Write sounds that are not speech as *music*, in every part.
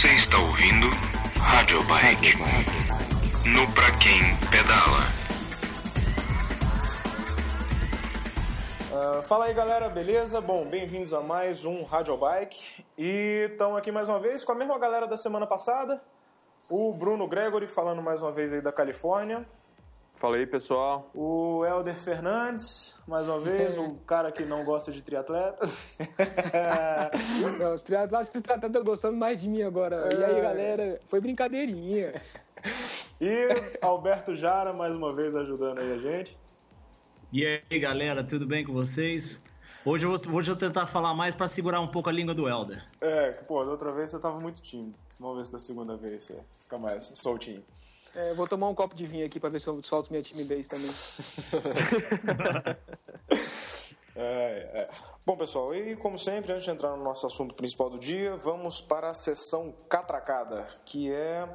Você está ouvindo Rádio Bike. No Pra Quem Pedala. Uh, fala aí galera, beleza? Bom, bem-vindos a mais um Rádio Bike. E estamos aqui mais uma vez com a mesma galera da semana passada. O Bruno Gregory falando mais uma vez aí da Califórnia. Fala aí, pessoal. O Helder Fernandes, mais uma vez, o *laughs* cara que não gosta de triatleta. *laughs* não, os triatletas, acho que os triatletas estão gostando mais de mim agora. É. E aí, galera, foi brincadeirinha. *laughs* E Alberto Jara, mais uma vez, ajudando aí a gente. E aí, galera, tudo bem com vocês? Hoje eu vou, hoje eu vou tentar falar mais para segurar um pouco a língua do Helder. É, pô, da outra vez você tava muito tímido. Vamos ver se da segunda vez você fica mais soltinho. É, vou tomar um copo de vinho aqui para ver se eu solto minha timidez também. *laughs* é, é. Bom, pessoal, e como sempre, antes de entrar no nosso assunto principal do dia, vamos para a sessão Catracada, que é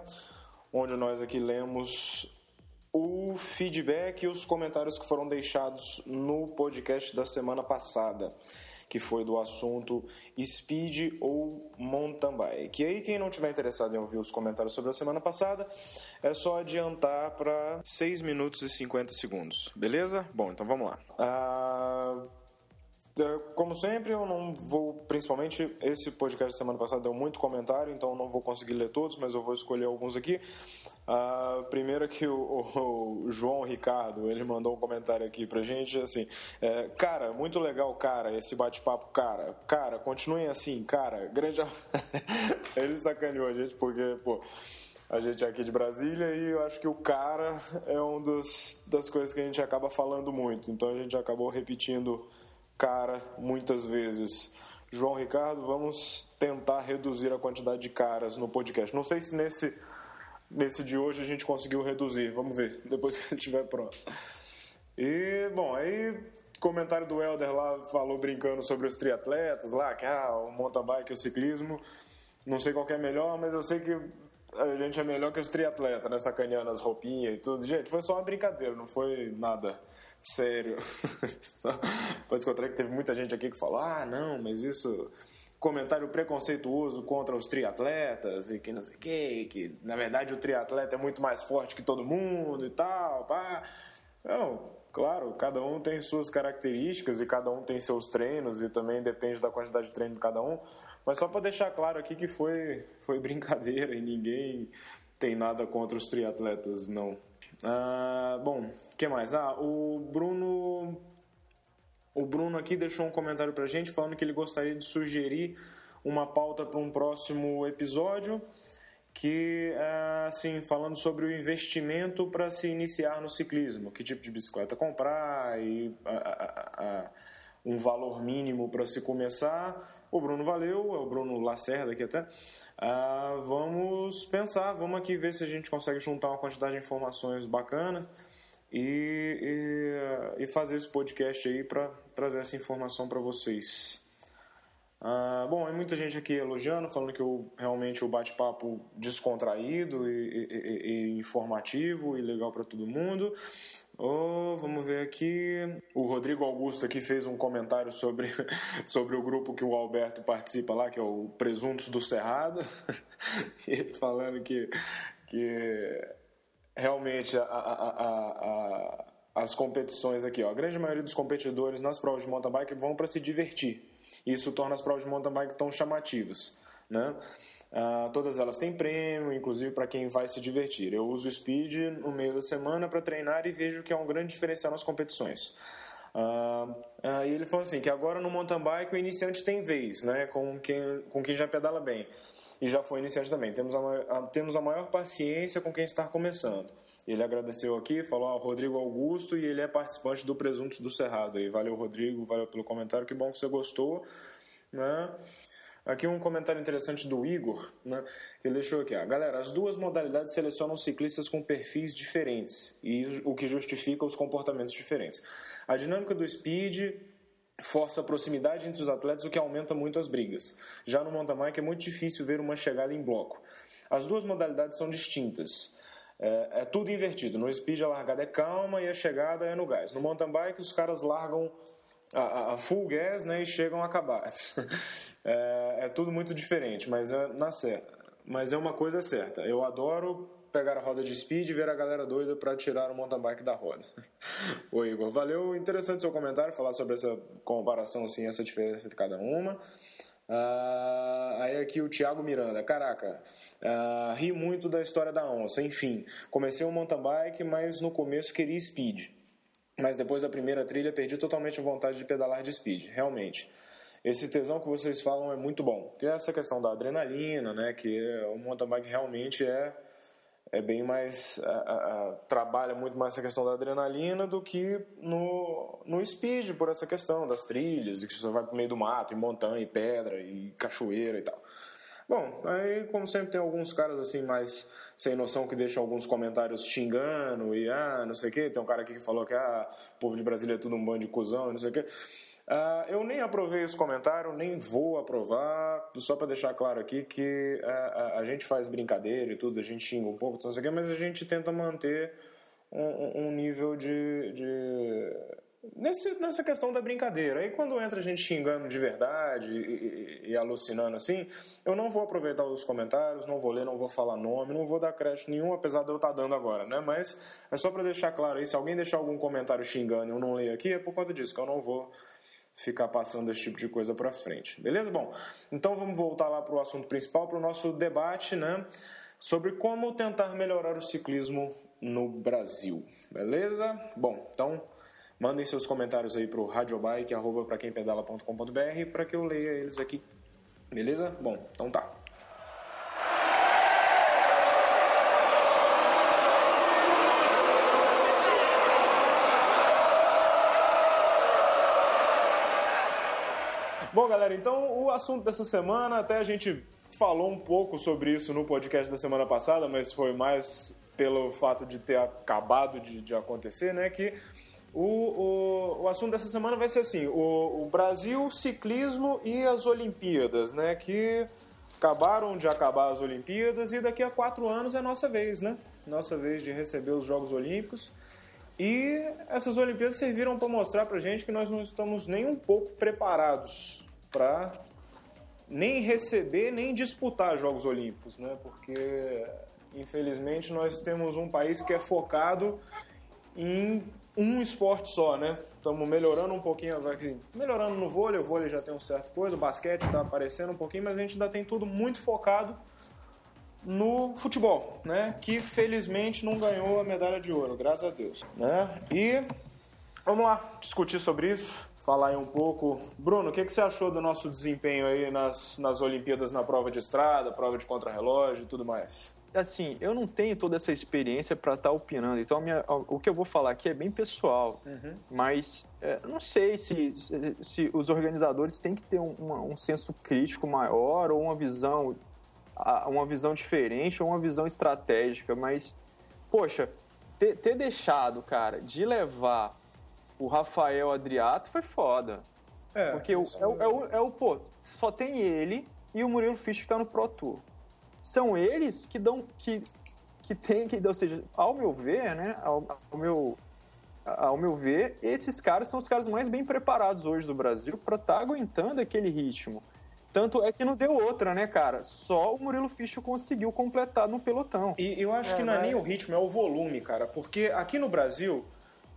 onde nós aqui lemos o feedback e os comentários que foram deixados no podcast da semana passada que foi do assunto speed ou mountain bike. E aí, quem não tiver interessado em ouvir os comentários sobre a semana passada, é só adiantar para 6 minutos e 50 segundos, beleza? Bom, então vamos lá. Ah, é, como sempre, eu não vou, principalmente esse podcast da semana passada deu muito comentário, então não vou conseguir ler todos, mas eu vou escolher alguns aqui. Uh, primeiro que o, o, o, João Ricardo, ele mandou um comentário aqui pra gente, assim, é, cara, muito legal, cara, esse bate-papo, cara, cara, continuem assim, cara, grande... *laughs* ele sacaneou a gente porque, pô, a gente é aqui de Brasília e eu acho que o cara é um dos, das coisas que a gente acaba falando muito, então a gente acabou repetindo cara muitas vezes. João Ricardo, vamos tentar reduzir a quantidade de caras no podcast. Não sei se nesse Nesse de hoje a gente conseguiu reduzir, vamos ver, *laughs* depois que ele estiver pronto. E, bom, aí comentário do Helder lá falou brincando sobre os triatletas lá, que ah, o mountain bike e o ciclismo, não sei qual é melhor, mas eu sei que a gente é melhor que os triatletas, né, sacaneando as roupinhas e tudo. Gente, foi só uma brincadeira, não foi nada sério. *laughs* só, pode encontrar que teve muita gente aqui que falou, ah, não, mas isso comentário preconceituoso contra os triatletas e que não sei o que, que na verdade o triatleta é muito mais forte que todo mundo e tal, pá. Não, claro, cada um tem suas características e cada um tem seus treinos e também depende da quantidade de treino de cada um. Mas só para deixar claro aqui que foi, foi brincadeira e ninguém tem nada contra os triatletas, não. Ah, bom, o que mais? Ah, o Bruno o Bruno aqui deixou um comentário pra gente falando que ele gostaria de sugerir uma pauta para um próximo episódio que é, assim falando sobre o investimento para se iniciar no ciclismo, que tipo de bicicleta comprar e a, a, a, um valor mínimo para se começar. O Bruno valeu, é o Bruno Lacerda aqui até. Ah, vamos pensar, vamos aqui ver se a gente consegue juntar uma quantidade de informações bacanas e, e, e fazer esse podcast aí para trazer essa informação para vocês. Ah, bom, tem muita gente aqui elogiando, falando que eu, realmente o bate-papo descontraído e, e, e, informativo e legal para todo mundo. Oh, vamos ver aqui. O Rodrigo Augusto aqui fez um comentário sobre, *laughs* sobre o grupo que o Alberto participa lá, que é o Presuntos do Cerrado, *laughs* falando que, que realmente a, a, a, as competições aqui. Ó. A grande maioria dos competidores nas provas de mountain bike vão para se divertir. Isso torna as provas de mountain bike tão chamativas. Né? Uh, todas elas têm prêmio, inclusive para quem vai se divertir. Eu uso o Speed no meio da semana para treinar e vejo que é um grande diferencial nas competições. Uh, uh, e ele falou assim que agora no mountain bike o iniciante tem vez, né, com quem, com quem já pedala bem e já foi iniciante também. Temos a, a, temos a maior paciência com quem está começando. Ele agradeceu aqui, falou ao Rodrigo Augusto e ele é participante do Presuntos do Cerrado. E valeu, Rodrigo, valeu pelo comentário, que bom que você gostou. Né? Aqui um comentário interessante do Igor, né, ele deixou aqui. Ó. Galera, as duas modalidades selecionam ciclistas com perfis diferentes, e o que justifica os comportamentos diferentes. A dinâmica do speed força a proximidade entre os atletas, o que aumenta muito as brigas. Já no mountain bike é muito difícil ver uma chegada em bloco. As duas modalidades são distintas. É, é, tudo invertido. No speed a largada é calma e a chegada é no gás. No mountain bike os caras largam a, a full gas né, e chegam acabados. *laughs* É, é tudo muito diferente, mas é, na, mas é uma coisa certa. Eu adoro pegar a roda de speed e ver a galera doida para tirar o mountain bike da roda. *laughs* Ô Igor, valeu, interessante seu comentário, falar sobre essa comparação, assim, essa diferença entre cada uma. Uh, aí aqui o Thiago Miranda, caraca, uh, ri muito da história da onça. Enfim, comecei um mountain bike, mas no começo queria speed. Mas depois da primeira trilha perdi totalmente a vontade de pedalar de speed, realmente. Esse tesão que vocês falam é muito bom, que é essa questão da adrenalina, né? Que o mountain bike realmente é é bem mais a, a, a, trabalha muito mais essa questão da adrenalina do que no, no speed por essa questão das trilhas e que você vai pro meio do mato e montanha e pedra e cachoeira e tal. Bom aí como sempre tem alguns caras assim mais sem noção que deixam alguns comentários xingando e ah não sei o que tem um cara aqui que falou que ah o povo de Brasília é tudo um bando de cuzão e não sei o que Uh, eu nem aprovei esse comentário, nem vou aprovar, só para deixar claro aqui que uh, a, gente faz brincadeira e tudo, a gente xinga um pouco, aqui, mas a gente tenta manter um, um nível de. de... Nesse, nessa questão da brincadeira. Aí quando entra a gente xingando de verdade e, e, e, alucinando assim, eu não vou aproveitar os comentários, não vou ler, não vou falar nome, não vou dar crédito nenhum, apesar de eu estar tá dando agora, né? Mas é só para deixar claro aí, se alguém deixar algum comentário xingando e eu não ler aqui, é por conta disso, que eu não vou ficar passando esse tipo de coisa para frente. Beleza? Bom, então vamos voltar lá para o assunto principal, para o nosso debate, né? Sobre como tentar melhorar o ciclismo no Brasil. Beleza? Bom, então mandem seus comentários aí para o radiobike, arroba para quem pedala.com.br, para que eu leia eles aqui. Beleza? Bom, então tá. Bom, galera, então o assunto dessa semana, até a gente falou um pouco sobre isso no podcast da semana passada, mas foi mais pelo fato de ter acabado de, de acontecer, né? Que o, o, o, assunto dessa semana vai ser assim: o, o, Brasil, ciclismo e as Olimpíadas, né? Que acabaram de acabar as Olimpíadas e daqui a quatro anos é nossa vez, né? Nossa vez de receber os Jogos Olímpicos. E essas Olimpíadas serviram para mostrar para gente que nós não estamos nem um pouco preparados para nem receber nem disputar Jogos Olímpicos, né? Porque infelizmente nós temos um país que é focado em um esporte só, né? Estamos melhorando um pouquinho, assim, melhorando no vôlei, o vôlei já tem um certo coisa, o basquete está aparecendo um pouquinho, mas a gente ainda tem tudo muito focado no futebol, né? Que felizmente não ganhou a medalha de ouro, graças a Deus, né? E vamos lá discutir sobre isso falar aí um pouco. Bruno, o que, que você achou do nosso desempenho aí nas, nas Olimpíadas na prova de estrada, prova de contrarrelógio e tudo mais? Assim, eu não tenho toda essa experiência para estar tá opinando, então minha, o que eu vou falar aqui é bem pessoal, uhum. mas é, não sei se, se, se, os organizadores têm que ter um, uma, um senso crítico maior ou uma visão, uma visão diferente ou uma visão estratégica, mas, poxa, ter, ter deixado, cara, de levar o Rafael Adriato foi foda. É, porque o, é, o, é, o, é o, pô, só tem ele e o Murilo Fisch que tá no Pro Tour. São eles que dão, que, que tem, que, ou seja, ao meu ver, né, ao, ao meu, ao meu ver, esses caras são os caras mais bem preparados hoje do Brasil para estar tá aguentando aquele ritmo. Tanto é que não deu outra, né, cara? Só o Murilo Fisch conseguiu completar no pelotão. E eu acho é, que não é nem o ritmo, é o volume, cara. Porque aqui no Brasil,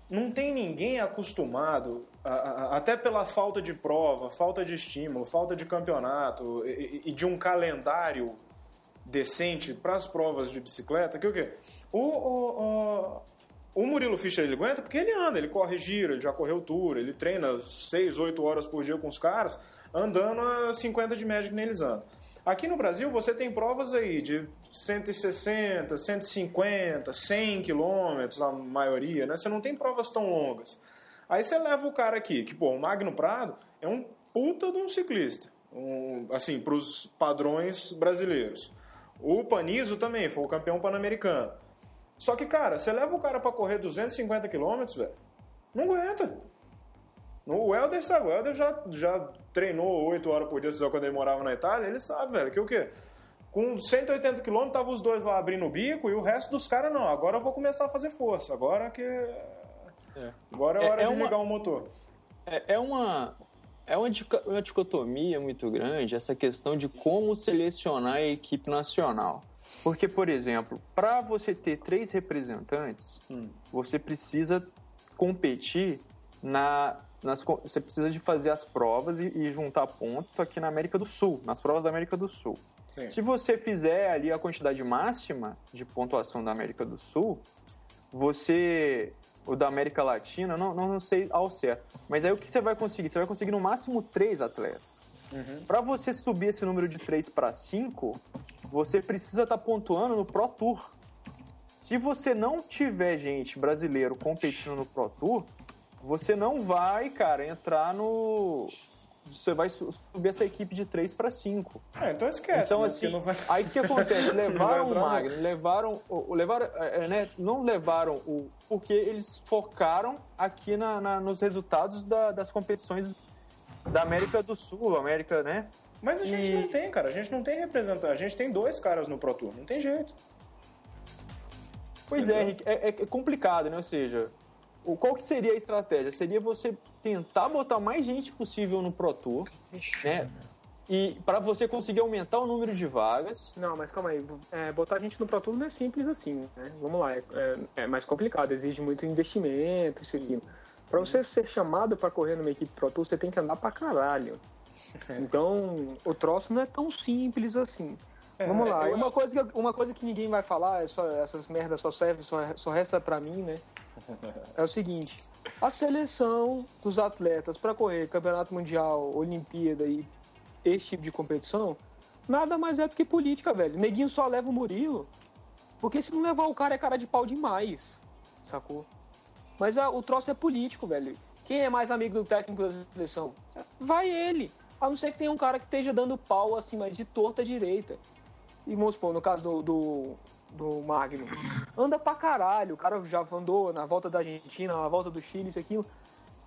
não tem ninguém acostumado, a, a, até pela falta de prova, falta de estímulo, falta de campeonato e, e de um calendário decente para as provas de bicicleta, que o quê? O, o, o, o, Murilo Fischer ele aguenta porque ele anda, ele corre gira, ele já correu tour, ele treina 6, 8 horas por dia com os caras, andando a 50 de média que nem eles andam. Aqui no Brasil você tem provas aí de 160, 150, 100 quilômetros, a maioria, né? Você não tem provas tão longas. Aí você leva o cara aqui, que, pô, o Magno Prado é um puta de um ciclista, um, assim, para os padrões brasileiros. O Panizo também foi o campeão pan-americano. Só que, cara, você leva o cara para correr 250 quilômetros, velho, não aguenta. O Helder sabe, o Helder já, já treinou 8 horas por dia, quando ele morava na Itália, ele sabe, velho, que o quê? Com 180 km, tava os dois lá abrindo o bico e o resto dos caras não. Agora eu vou começar a fazer força. Agora que. É. Agora é, é hora é de uma... ligar o motor. É, é uma. é uma, uma dicotomia muito grande essa questão de como selecionar a equipe nacional. Porque, por exemplo, para você ter três representantes, hum. você precisa competir na. Nas, você precisa de fazer as provas e, e juntar pontos aqui na América do Sul, nas provas da América do Sul. Sim. Se você fizer ali a quantidade máxima de pontuação da América do Sul, você o da América Latina, não, não sei ao certo. Mas aí o que você vai conseguir? Você vai conseguir no máximo três atletas. Uhum. Para você subir esse número de três para cinco, você precisa estar tá pontuando no Pro Tour. Se você não tiver gente brasileiro competindo no Pro Tour, você não vai, cara, entrar no você vai subir essa equipe de 3 para 5. É, então esquece. Então, né? assim, vai... aí o que acontece? *laughs* Levaram o Magno, levaram, levaram é, é, né, não levaram o. Porque eles focaram aqui na, na nos resultados da, das competições da América do Sul, América, né? Mas a gente não tem, cara. A gente não tem representante. A gente tem dois caras no Pro Tour. Não tem jeito. Pois é, Henrique. É, é complicado, né? Ou seja, qual que seria a estratégia? Seria você tentar botar mais gente possível no Pro Tour, né? E para você conseguir aumentar o número de vagas. Não, mas calma aí. É, botar gente no Pro Tour não é simples assim, né? Vamos lá, é, é, é mais complicado, exige muito investimento, isso aqui. Para você ser chamado para correr numa equipe Pro Tour, você tem que andar pra caralho. Então, o troço não é tão simples assim. É, Vamos lá. Eu... Uma, coisa que, uma coisa que ninguém vai falar, é só, essas merdas só servem, só, só resta para mim, né? É o seguinte: a seleção dos atletas para correr campeonato mundial, Olimpíada e esse tipo de competição, nada mais é do que política, velho. Neguinho só leva o Murilo, porque se não levar o cara é cara de pau demais, sacou? Mas a, o troço é político, velho. Quem é mais amigo do técnico da seleção? Vai ele. A não ser que tenha um cara que esteja dando pau mas de torta direita. E vamos supor, no caso do, do do Magno. Anda pra caralho, o cara já andou na volta da Argentina, na volta do Chile, isso aqui.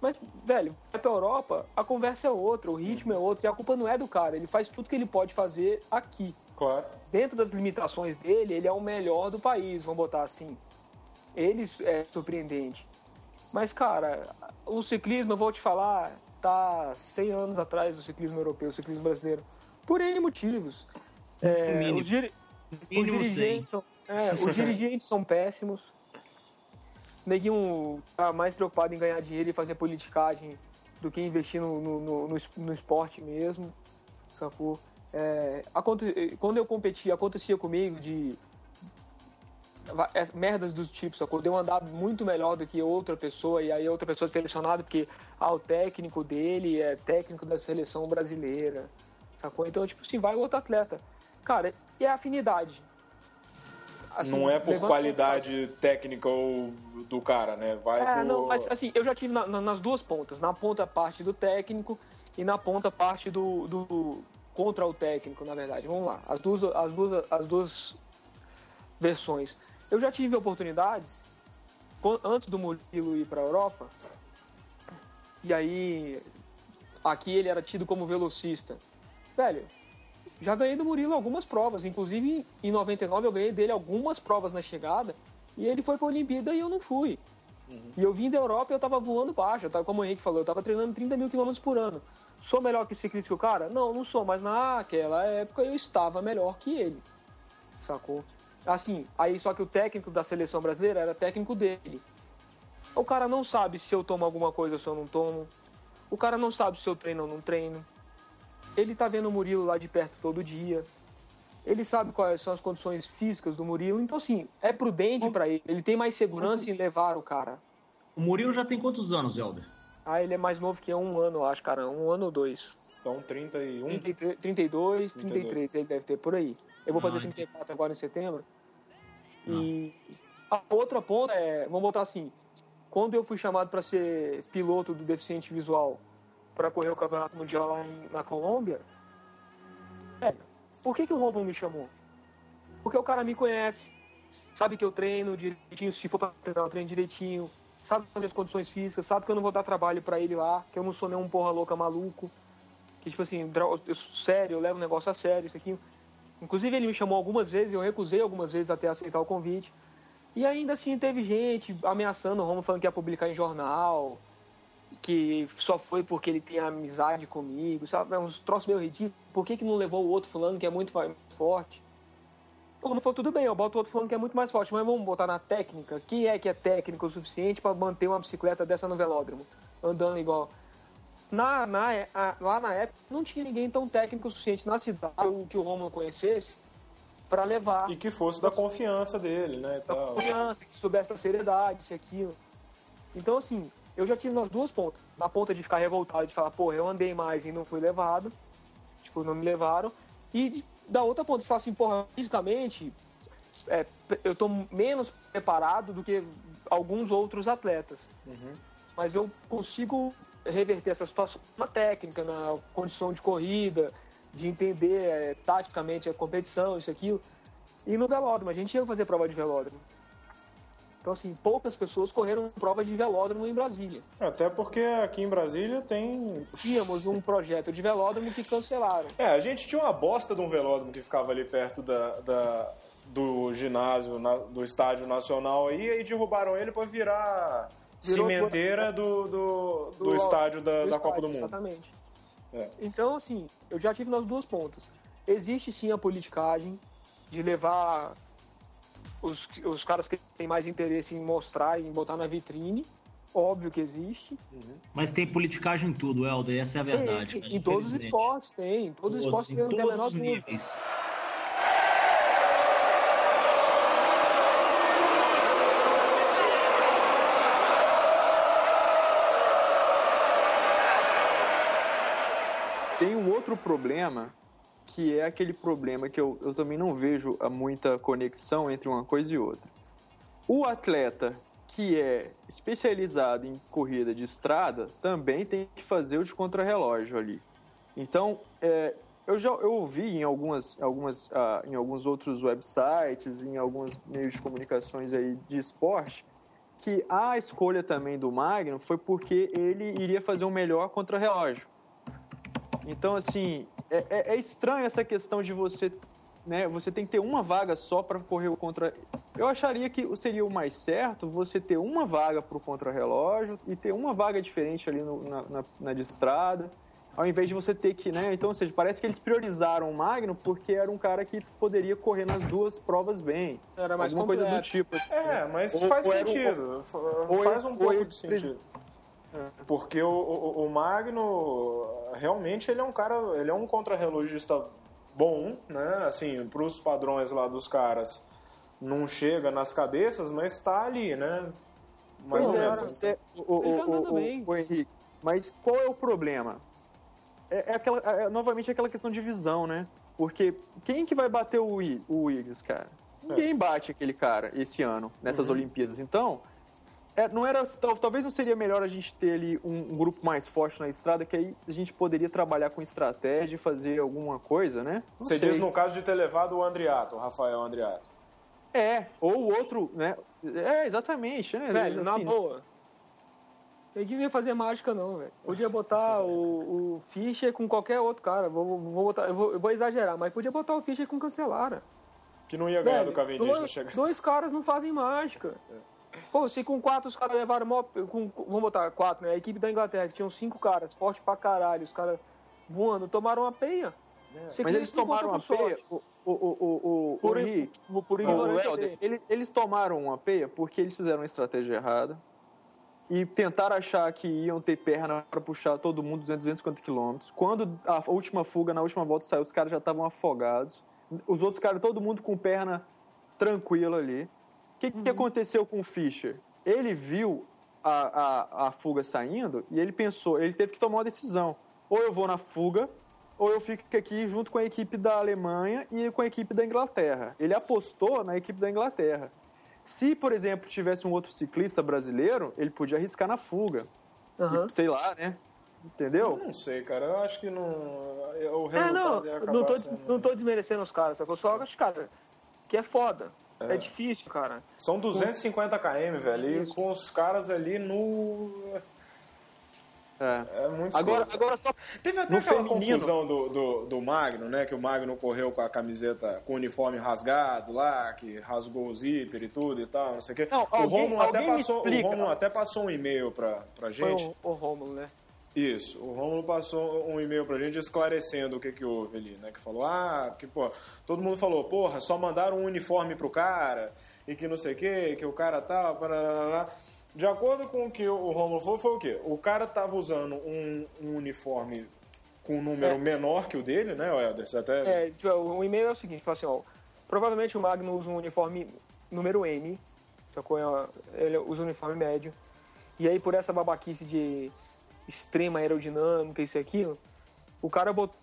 Mas, velho, vai pra Europa, a conversa é outra, o ritmo é outro, e a culpa não é do cara, ele faz tudo que ele pode fazer aqui. Claro. Dentro das limitações dele, ele é o melhor do país, vamos botar assim. Ele é surpreendente. Mas, cara, o ciclismo, eu vou te falar, tá 100 anos atrás do ciclismo europeu, o ciclismo brasileiro. Por N motivos. É, os, dir... os dirigentes são é, os dirigentes são péssimos. Neguinho tá mais preocupado em ganhar dinheiro e fazer politicagem do que investir no, no, no, no esporte mesmo, sacou? É, quando eu competi, acontecia comigo de é, merdas do tipo, sacou? De eu andar muito melhor do que outra pessoa e aí outra pessoa é selecionada porque ah, o técnico dele é técnico da seleção brasileira, sacou? Então, tipo assim, vai outro atleta. Cara, e a afinidade. Assim, não é por qualidade técnica ou do cara, né? Vai é, por... não, mas assim, eu já tive na, na, nas duas pontas. Na ponta parte do técnico e na ponta parte do, do contra o técnico, na verdade. Vamos lá, as duas, as duas, as duas versões. Eu já tive oportunidades antes do Murilo ir para a Europa. E aí aqui ele era tido como velocista. Velho, já ganhei do Murilo algumas provas, inclusive em 99 eu ganhei dele algumas provas na chegada e ele foi para a Olimpíada e eu não fui. Uhum. E eu vim da Europa e eu tava voando baixo, eu tava, como o Henrique falou, eu tava treinando 30 mil quilômetros por ano. Sou melhor que ciclista que o cara? Não, não sou, mas naquela época eu estava melhor que ele. Sacou? Assim, aí só que o técnico da seleção brasileira era técnico dele. O cara não sabe se eu tomo alguma coisa ou se eu não tomo. O cara não sabe se eu treino ou não treino. Ele tá vendo o Murilo lá de perto todo dia. Ele sabe quais são as condições físicas do Murilo. Então, assim, é prudente para ele. Ele tem mais segurança em levar o cara. O Murilo já tem quantos anos, Helder? Ah, ele é mais novo que um ano, eu acho, cara. Um ano ou dois. Então, 31? 33, 32, 32, ele deve ter por aí. Eu vou fazer ah, 34 agora em setembro. Ah. E a outra ponta é, vamos botar assim, quando eu fui chamado para ser piloto do deficiente visual para correr o campeonato mundial lá em, na Colômbia, é, por que, que o Romulo me chamou? Porque o cara me conhece, sabe que eu treino direitinho, se for para treinar, eu treino direitinho, sabe fazer as condições físicas, sabe que eu não vou dar trabalho para ele lá, que eu não sou nenhum porra louca maluco, que tipo assim, eu, sério, eu levo o negócio a sério, isso aqui. Inclusive ele me chamou algumas vezes, eu recusei algumas vezes até aceitar o convite. E ainda assim teve gente ameaçando o Romulo falando que ia publicar em jornal, que só foi porque ele tem amizade comigo, sabe? É uns troços meio ridículos. Por que, que não levou o outro fulano que é muito mais forte? Pô, não foi tudo bem, eu boto o outro fulano que é muito mais forte, mas vamos botar na técnica. Quem é que é técnico o suficiente para manter uma bicicleta dessa no velódromo? Andando igual. Na, na, a, lá na época não tinha ninguém tão técnico o suficiente na cidade que o Romulo conhecesse para levar. E que fosse da confiança dele, né? Da confiança, que soubesse a seriedade, isso aquilo. Então, assim, eu já tive nas duas pontas. Na ponta de ficar revoltado, de falar, porra, eu andei mais e não fui levado. Tipo, não me levaram. E da outra ponta, de falar assim, porra, fisicamente, é, eu tô menos preparado do que alguns outros atletas. Uhum. Mas eu consigo reverter essa situação na técnica, na condição de corrida, de entender é, taticamente a competição, isso aquilo. E no velódromo, a gente ia fazer prova de velódromo. Então, assim, poucas pessoas correram provas de velódromo em Brasília. Até porque aqui em Brasília tem. Tínhamos um projeto de velódromo que cancelaram. É, a gente tinha uma bosta de um velódromo que ficava ali perto da, da do ginásio, na, do estádio nacional aí, e aí derrubaram ele para virar Virou cimenteira do, do, do, do estádio da, do da Copa do Mundo. Exatamente. É. Então, assim, eu já tive nas duas pontas. Existe sim a politicagem de levar os, os caras que têm mais interesse em mostrar e em botar na vitrine. Óbvio que existe. Uhum. Mas tem politicagem em tudo, Helder, essa é a verdade. Tem, em todos os esportes tem. Em todos, todos os esportes tem, tem a menor níveis. Tem um outro problema que é aquele problema que eu, eu também não vejo muita conexão entre uma coisa e outra. O atleta que é especializado em corrida de estrada também tem que fazer o de contrarrelógio ali. Então, é, eu já eu ouvi em algumas, algumas ah, em alguns outros websites, em alguns meios de comunicações aí de esporte, que a escolha também do Magno foi porque ele iria fazer um melhor contrarrelógio. Então, assim, é, é, é estranho essa questão de você né, você tem que ter uma vaga só para correr o contra. Eu acharia que seria o mais certo você ter uma vaga para o contrarrelógio e ter uma vaga diferente ali no, na, na, na, de estrada, ao invés de você ter que, né? Então, ou seja, parece que eles priorizaram o Magno porque era um cara que poderia correr nas duas provas bem. Era mais alguma completo. coisa do tipo. Assim, é, mas ou, faz ou sentido. Um, ou faz um pouco de sentido. Porque o, o, o, Magno realmente ele é um cara, ele é um contrarrelogista bom, né? Assim, para os padrões lá dos caras, não chega nas cabeças, mas está ali, né? Mais pois é, mas é o, o, o, o, Henrique. Mas qual é o problema? É, é aquela, é, novamente aquela questão de visão, né? Porque quem que vai bater o, o Wiggs, cara? Ninguém é. bate aquele cara esse ano, nessas uhum. Olimpíadas. Então, é, não era, talvez não seria melhor a gente ter ali um, um, grupo mais forte na estrada, que aí a gente poderia trabalhar com estratégia e fazer alguma coisa, né? Não Você sei. diz no caso de ter levado o Andriato, o Rafael Andriato. É, ou o outro, né? É, exatamente, né? Velho, assim, na boa. Eu devia fazer mágica, não, velho. Podia botar o, o Fischer com qualquer outro cara. Vou, vou botar, eu, vou, eu vou exagerar, mas podia botar o Fischer com Cancelara. Que não ia ganhar velho, do Cavendish dois, na chegada. Dois caras não fazem mágica. É. Pô, se com quatro os caras levaram. Mó, com, vamos botar quatro, né? A equipe da Inglaterra, que tinham cinco caras, forte pra caralho, os caras voando, tomaram uma peia. É. Mas eles tomaram uma peia. O, o, o, o, por, o Henrique, por, por o Helder, eles, eles tomaram uma peia porque eles fizeram uma estratégia errada e tentaram achar que iam ter perna para puxar todo mundo 200, 250 quilômetros. Quando a última fuga, na última volta saiu, os caras já estavam afogados. Os outros caras, todo mundo com perna tranquila ali. O que, uhum. que aconteceu com o Fischer? Ele viu a, a, a fuga saindo e ele pensou, ele teve que tomar uma decisão. Ou eu vou na fuga, ou eu fico aqui junto com a equipe da Alemanha e com a equipe da Inglaterra. Ele apostou na equipe da Inglaterra. Se, por exemplo, tivesse um outro ciclista brasileiro, ele podia arriscar na fuga. Uhum. E, sei lá, né? Entendeu? Eu não sei, cara. Eu acho que não. O resultado é, não, não tô, sendo... não tô desmerecendo os caras, só só acho, cara, que é foda. É. é. difícil, cara. São 250 km, velho, e com os caras ali no. É. É muito Agora, agora só Teve até no aquela feminino- confusão do, do, do Magno, né? Que o Magno correu com a camiseta, com o uniforme rasgado lá, que rasgou o zíper e tudo e tal, não sei o quê. Não, o alguém- Romulo até alguém passou, o até passou um e-mail pra, pra Foi gente. o, o Rômulo, né? Isso, o Romulo passou um e-mail pra gente esclarecendo o que que houve ali, né? Que falou, ah, que, pô, todo mundo falou, porra, só mandaram um uniforme pro cara e que não sei o que, que o cara tá, parará. De acordo com o que o Romulo falou, foi o quê? O cara tava usando um, um uniforme com um número É. menor que o dele, né, Helder? Você até... É, tipo, o e-mail é o seguinte, fala assim, ó, provavelmente o Magno usa um uniforme número M, sacou? Ele usa um uniforme médio. E aí por essa babaquice de extrema aerodinâmica, isso e aquilo, o cara bot-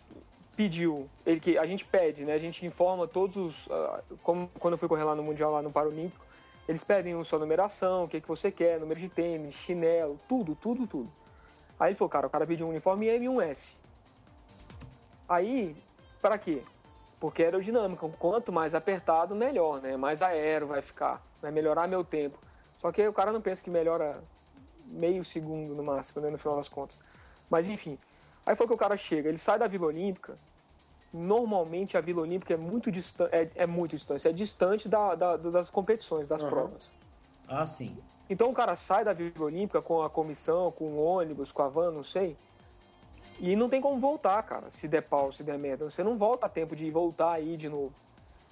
pediu, ele que a gente pede, né? A gente informa todos os, ah, como quando eu fui correr lá no mundial lá no Paralímpico, eles pedem sua numeração, o que que você quer, número de tênis, chinelo, tudo, tudo, tudo. Aí ele falou, cara, o cara pediu um uniforme M e um S. Aí, para quê? Porque é aerodinâmica, quanto mais apertado, melhor, né? Mais aero vai ficar, vai melhorar meu tempo. Só que o cara não pensa que melhora meio segundo no máximo, né, no final das contas. Mas enfim, aí foi que o cara chega, ele sai da Vila Olímpica. Normalmente a Vila Olímpica é muito distante, é, é muito distante, é distante da, da- das competições, das Aham. provas. Ah, sim. Então o cara sai da Vila Olímpica com a comissão, com o ônibus, com a van, não sei. E não tem como voltar, cara, se der pau, se der merda. Você não volta a tempo de voltar aí de novo.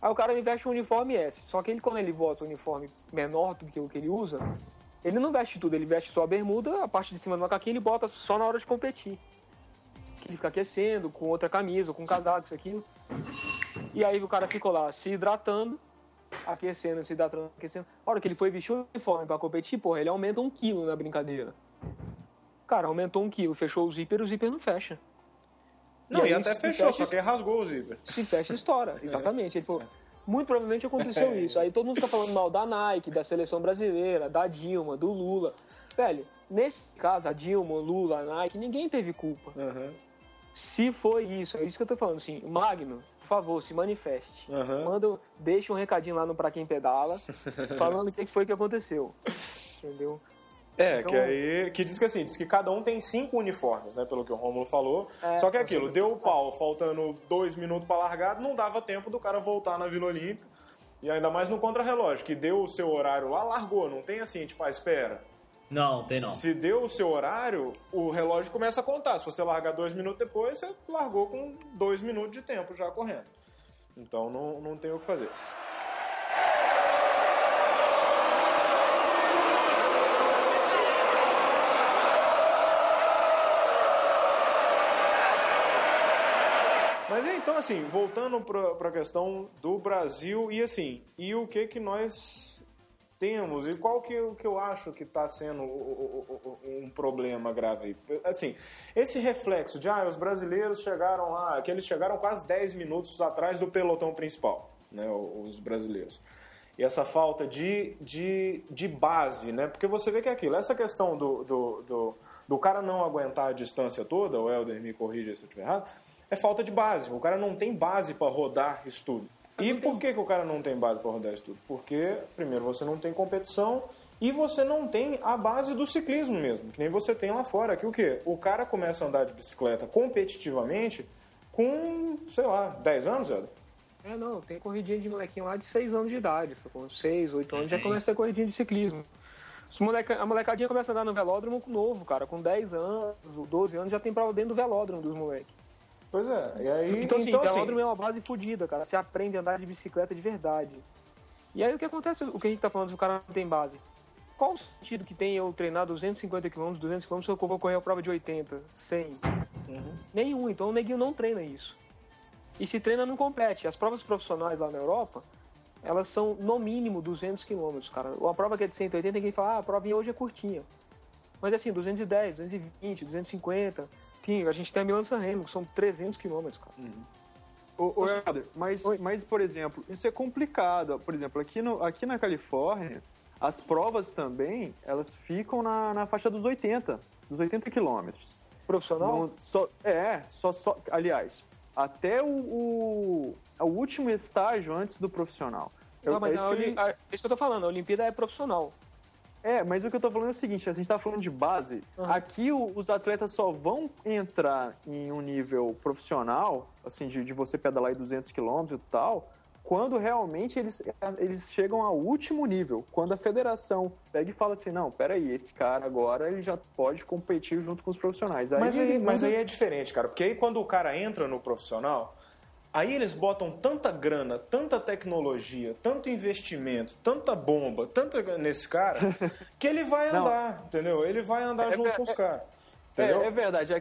Aí o cara me veste um uniforme S. Só que ele, quando ele bota um uniforme menor do que o que ele usa, ele não veste tudo. Ele veste só a bermuda, a parte de cima do macaquinho ele bota só na hora de competir. Que ele fica aquecendo com outra camisa, com um casaco, isso aqui. E aí o cara ficou lá se hidratando, aquecendo, se hidratando, aquecendo. A hora que ele foi vestir o uniforme pra competir, porra, ele aumenta um quilo na brincadeira. Cara, aumentou um quilo, fechou o zíper, o zíper não fecha. Não, e, aí, até fechou, fecha, só que rasgou o zíper. Se fecha, estoura. Exatamente. Ele falou, muito provavelmente aconteceu *laughs* isso. Aí todo mundo fica falando mal da Nike, da seleção brasileira, da Dilma, do Lula. Velho, nesse caso, a Dilma, o Lula, a Nike, ninguém teve culpa. Aham. Se foi isso, é isso que eu tô falando, assim, Magno, por favor, se manifeste. Aham. Manda, deixa um recadinho lá no Pra Quem Pedala, *laughs* falando o que foi que aconteceu. Entendeu? É, Então- que aí. Que diz que assim, diz que cada um tem cinco uniformes, né? Pelo que o Romulo falou. É, Só que são aquilo, deu o pau, faltando dois minutos pra largada, não dava tempo do cara voltar na Vila Olímpica. E ainda mais no contra-relógio, que deu o seu horário lá, largou. Não tem assim, tipo, ah, espera. Não, tem não. Se deu o seu horário, o relógio começa a contar. Se você largar dois minutos depois, você largou com dois minutos de tempo já correndo. Então não, não tem o que fazer. Mas então, assim, voltando para a questão do Brasil e assim, e o que que nós temos e qual que, que eu acho que está sendo um problema grave. Assim, esse reflexo de, ah, os brasileiros chegaram lá, que eles chegaram quase 10 minutos atrás do pelotão principal, né, os brasileiros. E essa falta de, de, de base, né? Porque você vê que é aquilo, essa questão do, do, do, do cara não aguentar a distância toda, o Helder me corrija se eu estiver errado, é falta de base. O cara não tem base para rodar isso tudo. E por que, que o cara não tem base para rodar isso tudo? Porque, primeiro, você não tem competição e você não tem a base do ciclismo mesmo, que nem você tem lá fora. Que o quê? O cara começa a andar de bicicleta competitivamente com, sei lá, 10 anos, Helder? É, não, tem corridinha de molequinho lá de 6 anos de idade, com 6, 8 anos já começa a ter corridinha de ciclismo. Moleca, a molecadinha começa a andar no velódromo novo, cara, com 10 anos, 12 anos já tem prova dentro do velódromo dos moleques. Pois é, e aí... Então, assim, então, velódromo é uma base fodida, cara. Você aprende a andar de bicicleta de verdade. E aí o que acontece, o que a gente tá falando se o cara não tem base? Qual o sentido que tem eu treinar 250 km, 200 km se eu vou correr a prova de 80, 100? Nenhum, então o neguinho não treina isso. E se treina não compete. As provas profissionais lá na Europa, elas são no mínimo 200 km, cara. Uma prova que é de 180, ninguém fala, ah, a prova hoje é curtinha. Mas assim, 210, 220, 250. Tem, a gente tem a Milan San Remo, que são 300 km, cara. Ô, ô Helder, mas, mas, por exemplo, isso é complicado. Por exemplo, aqui, no, aqui na Califórnia, as provas também, elas ficam na, na faixa dos 80, dos 80 quilômetros. Profissional? Não, só, é, só, só, aliás, até o, o, o último estágio antes do profissional. Eu- Não, mas é isso que ele- Oli- a- é isso que eu tô falando, a Olimpíada é profissional. É, mas o que eu tô falando é o seguinte, a gente tá falando de base. Uhum. Aqui o, os atletas só vão entrar em um nível profissional, assim, de, de você pedalar em 200 km e tal, quando realmente eles, eles chegam ao último nível. Quando a federação pega e fala assim, não, peraí, esse cara agora ele já pode competir junto com os profissionais. Aí mas, aí, mas aí é diferente, cara, porque aí quando o cara entra no profissional, Aí eles botam tanta grana, tanta tecnologia, tanto investimento, tanta bomba, tanto nesse cara, *laughs* que ele vai andar, Não. entendeu? Ele vai andar é, junto é, com os caras. É, é, verdade.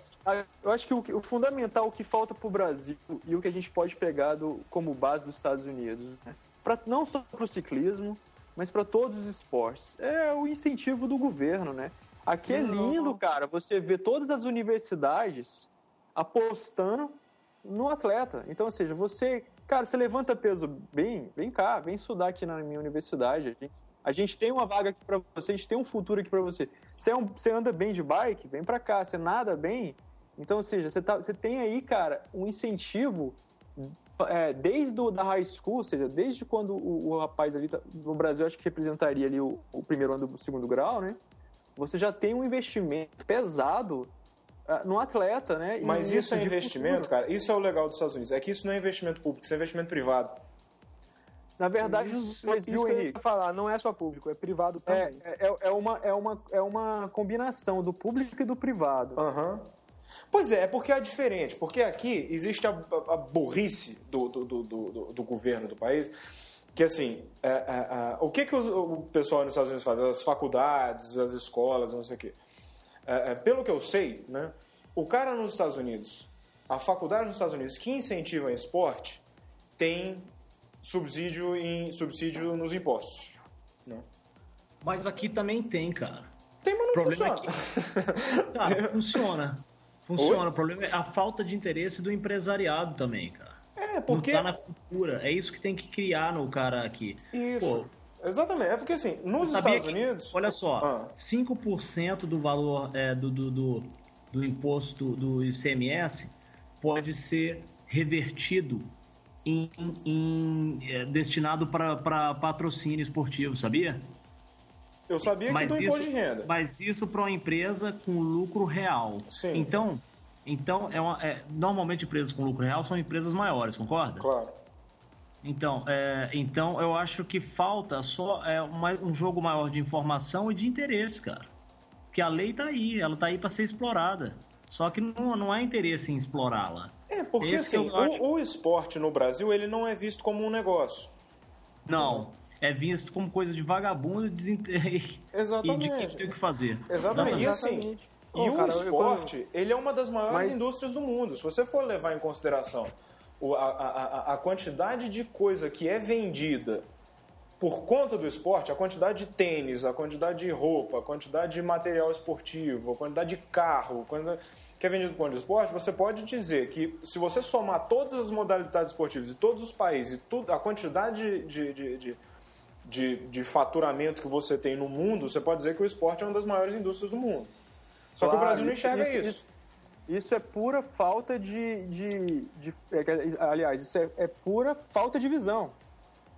Eu acho que o, o fundamental, o que falta para o Brasil e o que a gente pode pegar do, como base dos Estados Unidos, né? pra, não só para o ciclismo, mas para todos os esportes, é o incentivo do governo, né? Aqui é lindo, cara, você vê todas as universidades apostando no atleta. Então, ou seja, você, cara, você levanta peso bem, vem cá, vem estudar aqui na minha universidade. A gente, a gente tem uma vaga aqui para você, a gente tem um futuro aqui para você. Você, é um, você anda bem de bike, vem para cá. Você nada bem, então, ou seja, você, tá, você tem aí, cara, um incentivo é, desde o, da high school, ou seja, desde quando o, o rapaz ali, tá, no Brasil, acho que representaria ali o, o primeiro ano do segundo grau, né? Você já tem um investimento pesado no atleta, né? E Mas isso é investimento, cara. Isso é o legal dos Estados Unidos. É que isso não é investimento público, isso é investimento privado. Na verdade, isso, mas isso que eu ia falar, não é só público, é privado é, também. É, é, é, uma, é, uma, é uma combinação do público e do privado. Uhum. Pois é, é porque é diferente. Porque aqui existe a, a, a burrice do, do, do, do, do governo do país que assim, é, é, é, o que, que os, o pessoal nos Estados Unidos faz? As faculdades, as escolas, não sei o quê. É, é, pelo que eu sei, né, o cara nos Estados Unidos, a faculdade nos Estados Unidos que incentiva esporte, tem subsídio, em, subsídio nos impostos. Né? Mas aqui também tem, cara. Tem, mas não o problema funciona. É que... *laughs* cara, funciona. Funciona. Oi? O problema é a falta de interesse do empresariado também, cara. É, porque... Não tá na cultura. É isso que tem que criar no cara aqui. Isso. Pô, Exatamente. É porque assim, nos Estados que, Unidos. Olha só, ah. 5% do valor é, do, do, do, do, imposto do ICMS pode ser revertido em, em é, destinado para patrocínio esportivo, sabia? Eu sabia que mas do imposto de renda. Mas isso para uma empresa com lucro real. Sim. Então, então é, uma, é normalmente empresas com lucro real são empresas maiores, concorda? Claro. Então, é, então eu acho que falta só é, uma, um jogo maior de informação e de interesse, cara. Porque a lei tá aí, ela tá aí para ser explorada. Só que não, não há interesse em explorá-la. É, porque Esse assim, o, o, esporte no Brasil, ele não é visto como um negócio. Não, é visto como coisa de vagabundo. Exatamente. *laughs* e de quem tem o que fazer. Exatamente. E assim, e o cara, esporte, eu... ele é uma das maiores Mas... indústrias do mundo. Se você for levar em consideração a, a, a quantidade de coisa que é vendida por conta do esporte, a quantidade de tênis, a quantidade de roupa, a quantidade de material esportivo, a quantidade de carro, quantidade que é vendido por conta do esporte, você pode dizer que se você somar todas as modalidades esportivas de todos os países, tudo, a quantidade de, de, de, de, de faturamento que você tem no mundo, você pode dizer que o esporte é uma das maiores indústrias do mundo. Só claro, que o Brasil não enxerga isso. isso. Isso é pura falta de. de, de é, aliás, isso é, é, pura falta de visão.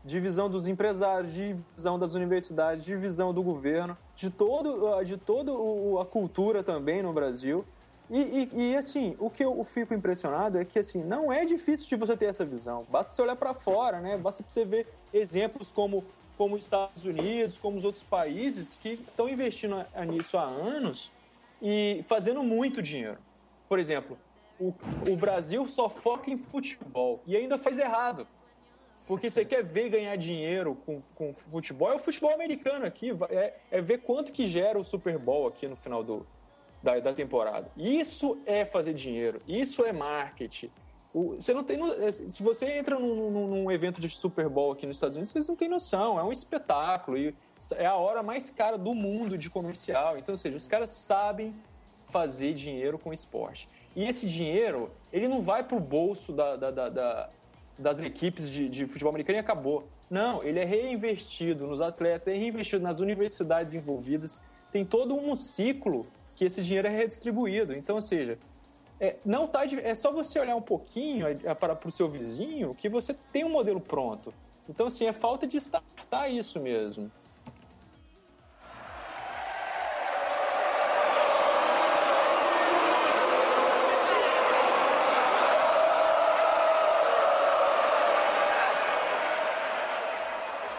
De visão dos empresários, de visão das universidades, de visão do governo, de todo, de toda a cultura também no Brasil. E, e, e, assim, o que eu fico impressionado é que assim, não é difícil de você ter essa visão. Basta você olhar para fora, né? Basta você ver exemplos como, como os Estados Unidos, como os outros países que estão investindo nisso há anos e fazendo muito dinheiro. Por exemplo, o, o Brasil só foca em futebol e ainda faz errado. Porque você quer ver ganhar dinheiro com, com futebol, é o futebol americano aqui, é, é ver quanto que gera o Super Bowl aqui no final do, da, da temporada. Isso é fazer dinheiro, isso é marketing. O, você não tem, é, se você entra num, num, num, evento de Super Bowl aqui nos Estados Unidos, vocês não têm noção, é um espetáculo e é a hora mais cara do mundo de comercial. Então, ou seja, os caras sabem fazer dinheiro com esporte. E esse dinheiro, ele não vai para o bolso da, da, da, das equipes de, de, futebol americano e acabou. Não, ele é reinvestido nos atletas, é reinvestido nas universidades envolvidas. Tem todo um ciclo que esse dinheiro é redistribuído. Então, ou seja, é, não tá, é só você olhar um pouquinho é, para, para o seu vizinho que você tem um modelo pronto. Então, assim, é falta de startar isso mesmo.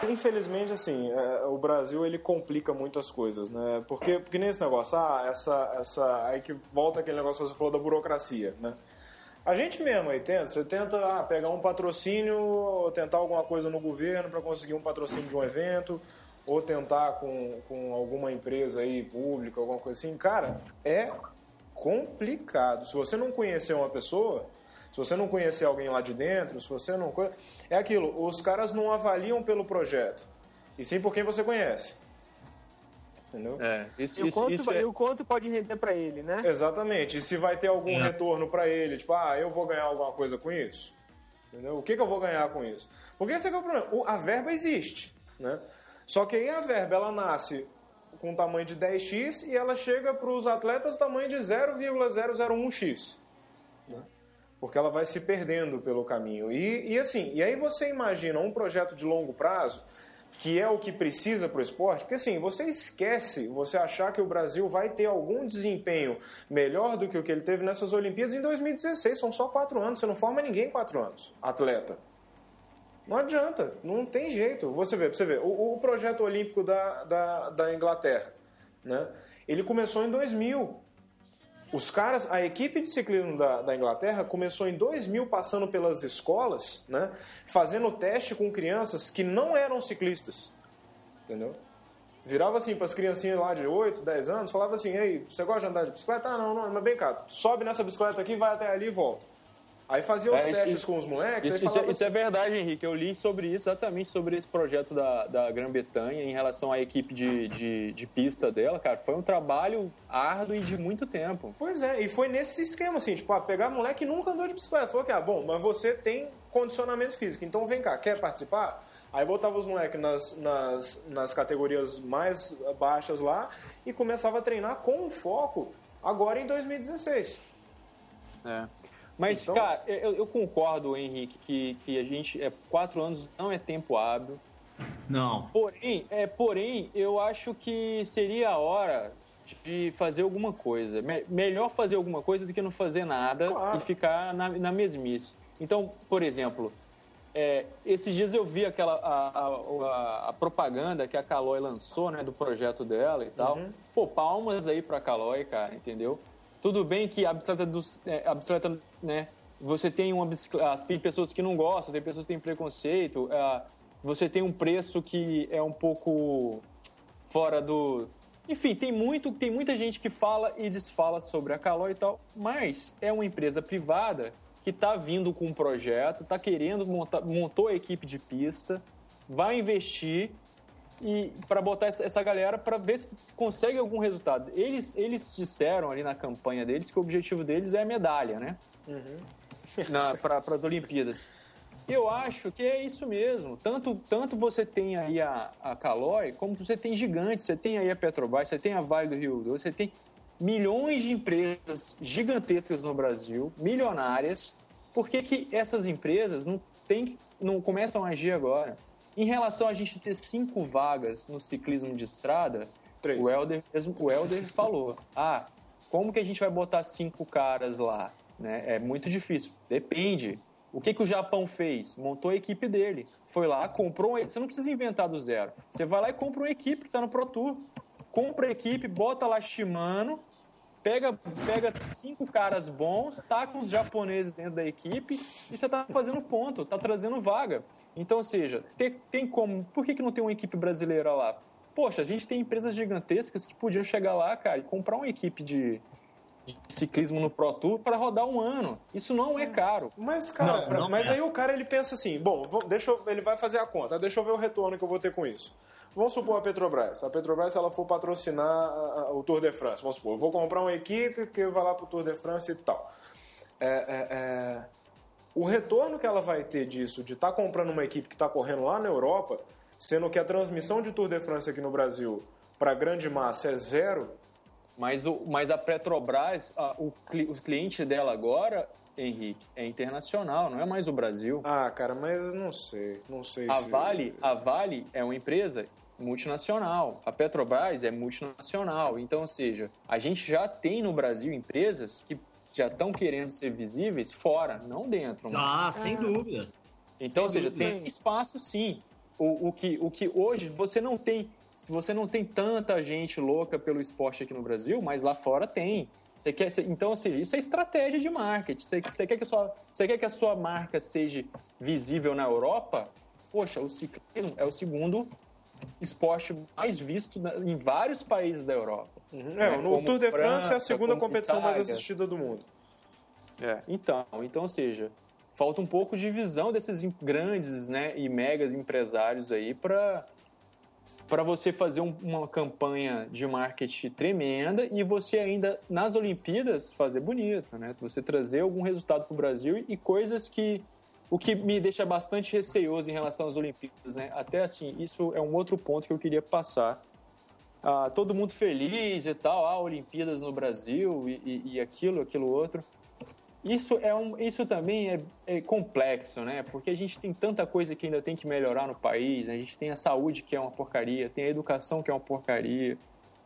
Infelizmente, assim, é, o Brasil ele complica muitas coisas, né? Porque, porque nesse negócio, ah, essa, essa. Aí que volta aquele negócio que você falou da burocracia, né? A gente mesmo aí tenta, você tenta ah, pegar um patrocínio, ou tentar alguma coisa no governo para conseguir um patrocínio de um evento, ou tentar com, com alguma empresa aí pública, alguma coisa assim. Cara, é complicado. Se você não conhecer uma pessoa, se você não conhecer alguém lá de dentro, se você não. É aquilo, os caras não avaliam pelo projeto, e sim por quem você conhece. Entendeu? É, isso, e, o quanto, isso é... e o quanto pode render para ele, né? Exatamente. E se vai ter algum é. retorno para ele, tipo, ah, eu vou ganhar alguma coisa com isso? Entendeu? O que, que eu vou ganhar com isso? Porque esse é, é o problema. A verba existe, né? Só que aí a verba, ela nasce com tamanho de 10x e ela chega para os atletas tamanho de 0,001x. Né? Porque ela vai se perdendo pelo caminho. E, e assim, e aí você imagina um projeto de longo prazo que é o que precisa para o esporte, porque assim, você esquece você achar que o Brasil vai ter algum desempenho melhor do que o que ele teve nessas Olimpíadas em 2016. São só quatro anos, você não forma ninguém quatro anos, atleta. Não adianta, não tem jeito. Você vê, você vê o, o projeto olímpico da, da, da Inglaterra, né? ele começou em 2000. Os caras, a equipe de ciclismo da, da Inglaterra começou em 2000 passando pelas escolas, né, fazendo teste com crianças que não eram ciclistas. Entendeu? Virava assim para as criancinhas lá de 8, 10 anos, falava assim: Ei, você gosta de andar de bicicleta? Ah, não, não, mas bem cá, sobe nessa bicicleta aqui, vai até ali e volta. Aí fazia os é, testes isso, com os moleques. Isso, isso, é, isso, é, verdade, Henrique. Eu li sobre isso, exatamente sobre esse projeto da, da Grã-Bretanha em relação à equipe de, de, de, pista dela, cara. Foi um trabalho árduo e de muito tempo. Pois é, e foi nesse esquema, assim, tipo, ah, pegar moleque que nunca andou de bicicleta. Falou que, ah, bom, mas você tem condicionamento físico, então vem cá, quer participar? Aí botava os moleques nas, nas, nas categorias mais baixas lá e começava a treinar com foco agora em 2016. É. Mas, então... cara, eu, eu, concordo, Henrique, que, que a gente. É, quatro anos não é tempo hábil. Não. Porém, é, porém, eu acho que seria a hora de fazer alguma coisa. Me, melhor fazer alguma coisa do que não fazer nada claro. e ficar na, na mesmice. Então, por exemplo, é, esses dias eu vi aquela a, a, a, propaganda que a Caloi lançou, né, do projeto dela e tal. Uhum. Pô, palmas aí pra Caloi, cara, entendeu? Tudo bem que a bicicleta, é, a bicicleta né, você tem uma bicicleta, tem pessoas que não gostam, tem pessoas que têm preconceito, é, você tem um preço que é um pouco fora do... Enfim, tem, muito, tem muita gente que fala e desfala sobre a Caloi e tal, mas é uma empresa privada que está vindo com um projeto, está querendo montar, montou a equipe de pista, vai investir e para botar essa, galera para ver se consegue algum resultado. Eles, eles disseram ali na campanha deles que o objetivo deles é a medalha, né? Uhum. Para as Olimpíadas. Eu acho que é isso mesmo. Tanto, tanto você tem aí a, a Caloi, como você tem gigantes. Você tem aí a Petrobras, você tem a Vale do Rio Doce, você tem milhões de empresas gigantescas no Brasil, milionárias. Por que, que essas empresas não, tem, não começam a agir agora? Em relação a gente ter cinco vagas no ciclismo de estrada, Três. o Helder, o Helder *laughs* falou: ah, como que a gente vai botar cinco caras lá? Né? É muito difícil. Depende. O que, que o Japão fez? Montou a equipe dele. Foi lá, comprou. Você não precisa inventar do zero. Você vai lá e compra uma equipe que está no Pro Tour. Compra a equipe, bota lá Shimano, pega, pega cinco caras bons, tá com os japoneses dentro da equipe e você tá fazendo ponto, tá trazendo vaga. Então, ou seja, tem, tem como. Por que, que não tem uma equipe brasileira lá? Poxa, a gente tem empresas gigantescas que podiam chegar lá, cara, e comprar uma equipe de, de ciclismo no Pro Tour para rodar um ano. Isso não é caro. Mas, cara, não, não mas é. aí o cara ele pensa assim: bom, deixa eu, ele vai fazer a conta, deixa eu ver o retorno que eu vou ter com isso. Vamos supor a Petrobras. A Petrobras, ela for patrocinar o Tour de France, vamos supor, eu vou comprar uma equipe que vai lá para o Tour de France e tal. É, é, é... O retorno que ela vai ter disso, de estar tá comprando uma equipe que está correndo lá na Europa, sendo que a transmissão de Tour de France aqui no Brasil para grande massa é zero. Mas, o, mas a Petrobras, a, o, o cliente dela agora Henrique, é internacional, não é mais o Brasil. Ah, cara, mas não sei, não sei a se... Vale, a Vale é uma empresa multinacional. A Petrobras é multinacional. Então, ou seja, a gente já tem no Brasil empresas que já estão querendo ser visíveis fora, não dentro. Ah, sem dúvida. Então, sem ou seja, dúvida. tem espaço sim. o, o, que, o que hoje você não tem. Você não tem tanta gente louca pelo esporte aqui no Brasil, mas lá fora tem. Você quer, então, ou seja, isso é estratégia de marketing. Você, você, quer que a sua, você quer que a sua marca seja visível na Europa? Poxa, o ciclismo é o segundo esporte mais visto em vários países da Europa. Uhum. É, né? no Tour de France é a segunda competição Itália. mais assistida do mundo. É, então, então, ou seja, falta um pouco de visão desses grandes né, e megas empresários aí para para você fazer um, uma campanha de marketing tremenda e você ainda nas Olimpíadas fazer bonito, né? Você trazer algum resultado para o Brasil e coisas que o que me deixa bastante receoso em relação às Olimpíadas, né? Até assim, isso é um outro ponto que eu queria passar. Ah, todo mundo feliz e tal, ah, Olimpíadas no Brasil e, e, e aquilo, aquilo outro. Isso, é um, isso também é, é, complexo, né? Porque a gente tem tanta coisa que ainda tem que melhorar no país. Né? A gente tem a saúde que é uma porcaria, tem a educação que é uma porcaria.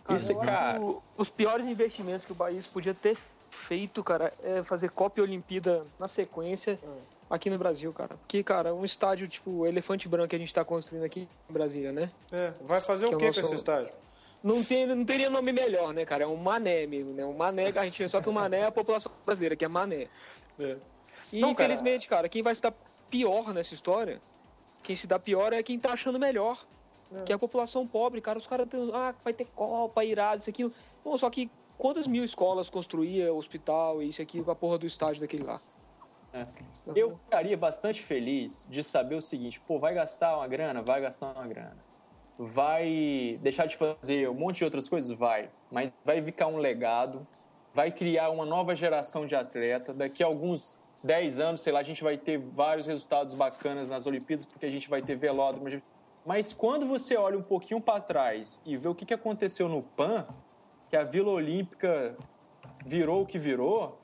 Cara, isso, cara... O, os piores investimentos que o país podia ter feito, cara, é fazer Copa e Olimpíada na sequência aqui no Brasil, cara. Porque, cara, um estádio tipo Elefante Branco que a gente tá construindo aqui em Brasília, né? É, vai fazer que o que é nosso... com esse estádio? Não, tem, não teria nome melhor, né, cara? É um mané mesmo, né? Um mané, a gente só que o mané é a população brasileira, que é mané. É. E não, infelizmente, cara... cara, quem vai se dar pior nessa história, quem se dá pior é quem tá achando melhor. É. Que é a população pobre, cara. Os caras têm. Ah, vai ter Copa, irado, isso, aquilo. Bom, só que quantas mil escolas construía, hospital, isso aqui, com a porra do estádio daquele lá? É. Eu ficaria bastante feliz de saber o seguinte: pô, vai gastar uma grana? Vai gastar uma grana vai deixar de fazer um monte de outras coisas? Vai. Mas vai ficar um legado, vai criar uma nova geração de atleta. Daqui a alguns 10 anos, sei lá, a gente vai ter vários resultados bacanas nas Olimpíadas, porque a gente vai ter velódromo. Mas quando você olha um pouquinho para trás e vê o que aconteceu no PAN, que a Vila Olímpica virou o que virou,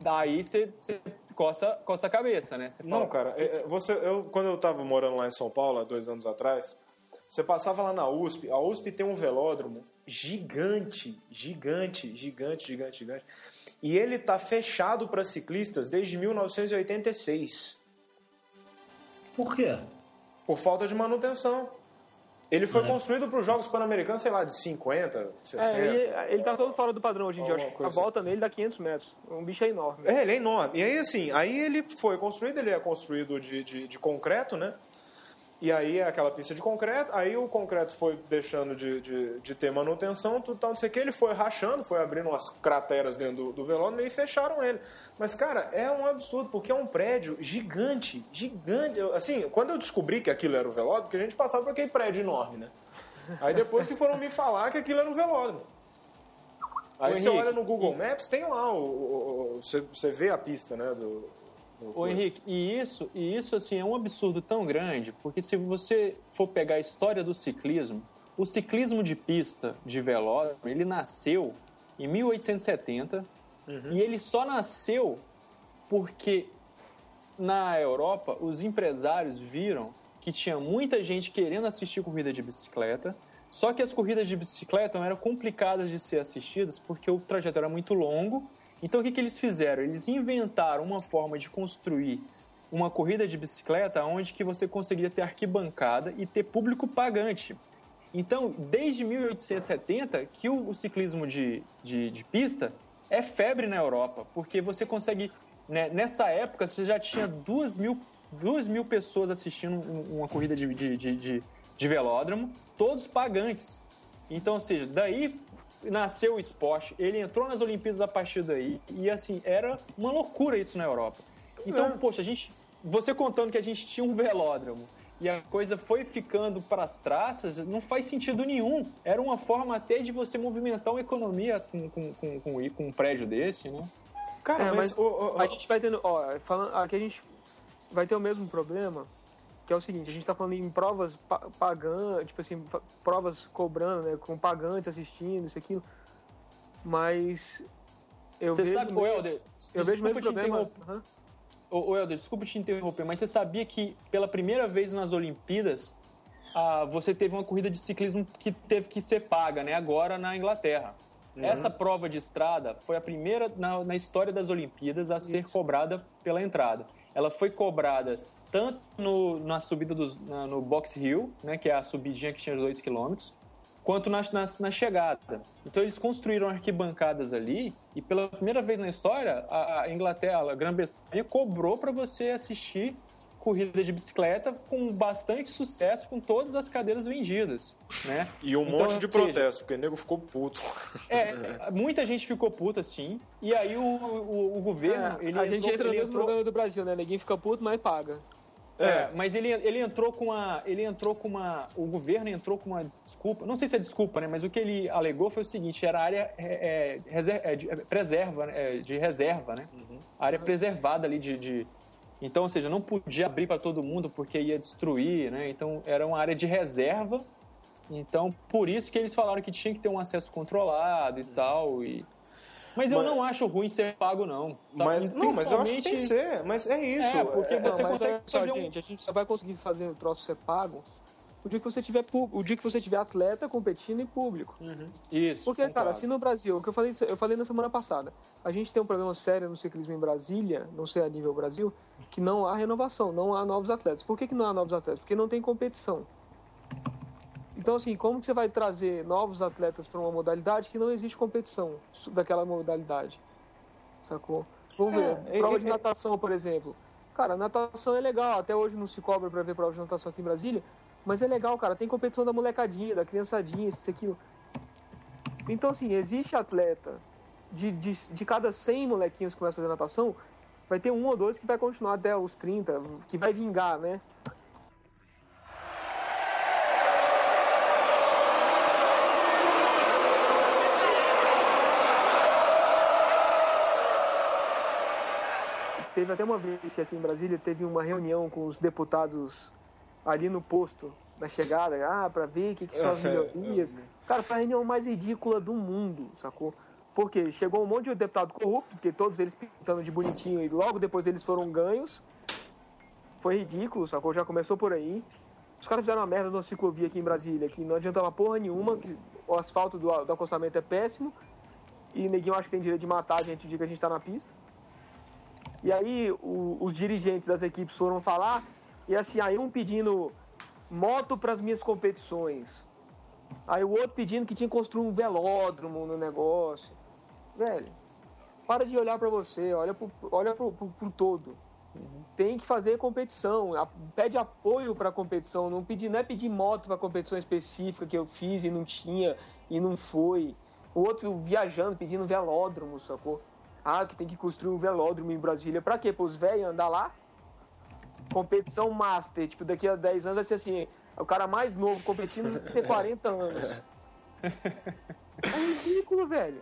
daí você, você coça, coça a cabeça, né? Você fala, Não, cara, é, é, você, eu, quando eu estava morando lá em São Paulo, há dois anos atrás, você passava lá na USP, a USP tem um velódromo gigante, gigante, gigante, gigante, gigante. E ele tá fechado para ciclistas desde 1986. Por quê? Por falta de manutenção. Ele foi é. construído para os Jogos Pan-Americanos, sei lá, de 50, 60. É, ele, ele tá todo fora do padrão hoje em dia. Acho que a volta nele dá 500 metros. Um bicho é enorme. É, ele é enorme. E aí, assim, aí ele foi construído, ele é construído de, de, de concreto, né? E aí é aquela pista de concreto, aí o concreto foi deixando de, de, de ter manutenção, tudo tal, não sei o que, ele foi rachando, foi abrindo umas crateras dentro do, do velódromo e fecharam ele. Mas, cara, é um absurdo, porque é um prédio gigante, gigante. Assim, quando eu descobri que aquilo era o velódromo, porque a gente passava por aquele prédio enorme, né? Aí depois que foram me falar que aquilo era um velódromo. Aí você olha no Google Maps, tem lá, o, o, o, você, você vê a pista, né, do, Ô Henrique, e isso, e isso assim é um absurdo tão grande, porque se você for pegar a história do ciclismo, o ciclismo de pista de velódromo, ele nasceu em 1870 uhum. e ele só nasceu porque na Europa os empresários viram que tinha muita gente querendo assistir corrida de bicicleta, só que as corridas de bicicleta eram complicadas de ser assistidas porque o trajeto era muito longo então o que, que eles fizeram? Eles inventaram uma forma de construir uma corrida de bicicleta onde que você conseguia ter arquibancada e ter público pagante. Então, desde 1870 que o, o ciclismo de, de, de, pista é febre na Europa, porque você consegue... Né, nessa época, você já tinha duas mil, duas mil pessoas assistindo uma corrida de, de, de, de velódromo, todos pagantes. Então, ou seja, daí nasceu o esporte, ele entrou nas Olimpíadas a partir daí, e assim, era uma loucura isso na Europa. Então, é. poxa, a gente. Você contando que a gente tinha um velódromo e a coisa foi ficando para as traças, não faz sentido nenhum. Era uma forma até de você movimentar uma economia com, com, com, com, com um prédio desse, né? Cara, é, mas, mas oh, oh, a gente vai tendo. Ó, falando, aqui a gente vai ter o mesmo problema que é o seguinte, a gente está falando em provas pagando, tipo assim, provas cobrando, né, com pagantes assistindo, isso aquilo, mas eu você vejo... sabe, Helder, eu vejo mesmo problema... Uhum. O, Helder, desculpa te interromper, mas você sabia que pela primeira vez nas Olimpíadas ah, você teve uma corrida de ciclismo que teve que ser paga, né, agora na Inglaterra. Uhum. Essa prova de estrada foi a primeira na, na história das Olimpíadas a Isso. ser cobrada pela entrada. Ela foi cobrada tanto no, na subida dos, na, no Box Hill, né, que é a subidinha que tinha 2 km, quanto na, na, na, chegada. Então eles construíram arquibancadas ali e pela primeira vez na história a, a Inglaterra, a Grã-Bretanha cobrou para você assistir corrida de bicicleta com bastante sucesso, com todas as cadeiras vendidas, né? E um então, monte de protesto, porque o nego ficou puto. *laughs* É, muita gente ficou puta, sim. E aí o, o, o governo... É, ele a entrou, gente entra no mesmo entrou... problema do Brasil, né? Ninguém fica puto, mas paga. É, é, mas ele, ele entrou com uma. Ele entrou com uma. O governo entrou com uma desculpa. Não sei se é desculpa, né? Mas o que ele alegou foi o seguinte: era área é, é, é de, preserva, né? de reserva, né? Uhum. área preservada ali de, de, Então, ou seja, não podia abrir para todo mundo porque ia destruir, né? Então era uma área de reserva. Então, por isso que eles falaram que tinha que ter um acesso controlado e tal. E, mas eu não acho ruim ser pago, não. Mas, não, mas eu acho que tem que ser. Mas é isso. É, porque é, você não, consegue só, fazer gente, um... a gente só vai conseguir fazer o troço ser pago o dia que você tiver o dia que você tiver atleta competindo em público. Uhum. Isso. Porque, cara, assim no Brasil, o que eu falei, eu falei na semana passada, a gente tem um problema sério no ciclismo em Brasília, não sei a nível Brasil, que não há renovação, não há novos atletas. Por que, que não há novos atletas? Porque não tem competição. Então, assim, como que você vai trazer novos atletas para uma modalidade que não existe competição daquela modalidade? Sacou? Vamos ver, é, prova é, de natação, por exemplo. Cara, natação é legal, até hoje não se cobra para ver prova de natação aqui em Brasília, mas é legal, cara, tem competição da molecadinha, da criançadinha, isso aquilo. Então, assim, existe atleta, de, de, de cada 100 molequinhos que começam a fazer natação, vai ter um ou dois que vai continuar até os 30, que vai vingar, né? Teve até uma vez que aqui em Brasília teve uma reunião com os deputados ali no posto da chegada, ah, para ver o que, que são as *laughs* melhorias. Cara, foi a reunião mais ridícula do mundo, sacou? Porque chegou um monte de deputado corrupto, porque todos eles pintando de bonitinho e logo depois eles foram ganhos. Foi ridículo, sacou? Já começou por aí. Os caras fizeram uma merda numa ciclovia aqui em Brasília, que não adiantava porra nenhuma, que o asfalto do, do acostamento é péssimo. E neguinho acha que tem direito de matar a gente o dia que a gente tá na pista. E aí o, os dirigentes das equipes foram falar, e assim, aí um pedindo moto para as minhas competições. Aí o outro pedindo que tinha que construir um velódromo no negócio. Velho, para de olhar para você, olha pro, olha pro, pro, pro todo. Uhum. Tem que fazer competição, pede apoio para competição, não, pedir, não é pedir moto para competição específica que eu fiz e não tinha e não foi. O outro viajando, pedindo velódromo, sacou? Ah, que tem que construir um velódromo em Brasília. Pra quê? Para os velhos andar lá? Competição master. Tipo, daqui a 10 anos vai ser assim: o cara mais novo competindo tem 40 anos. É ridículo, velho.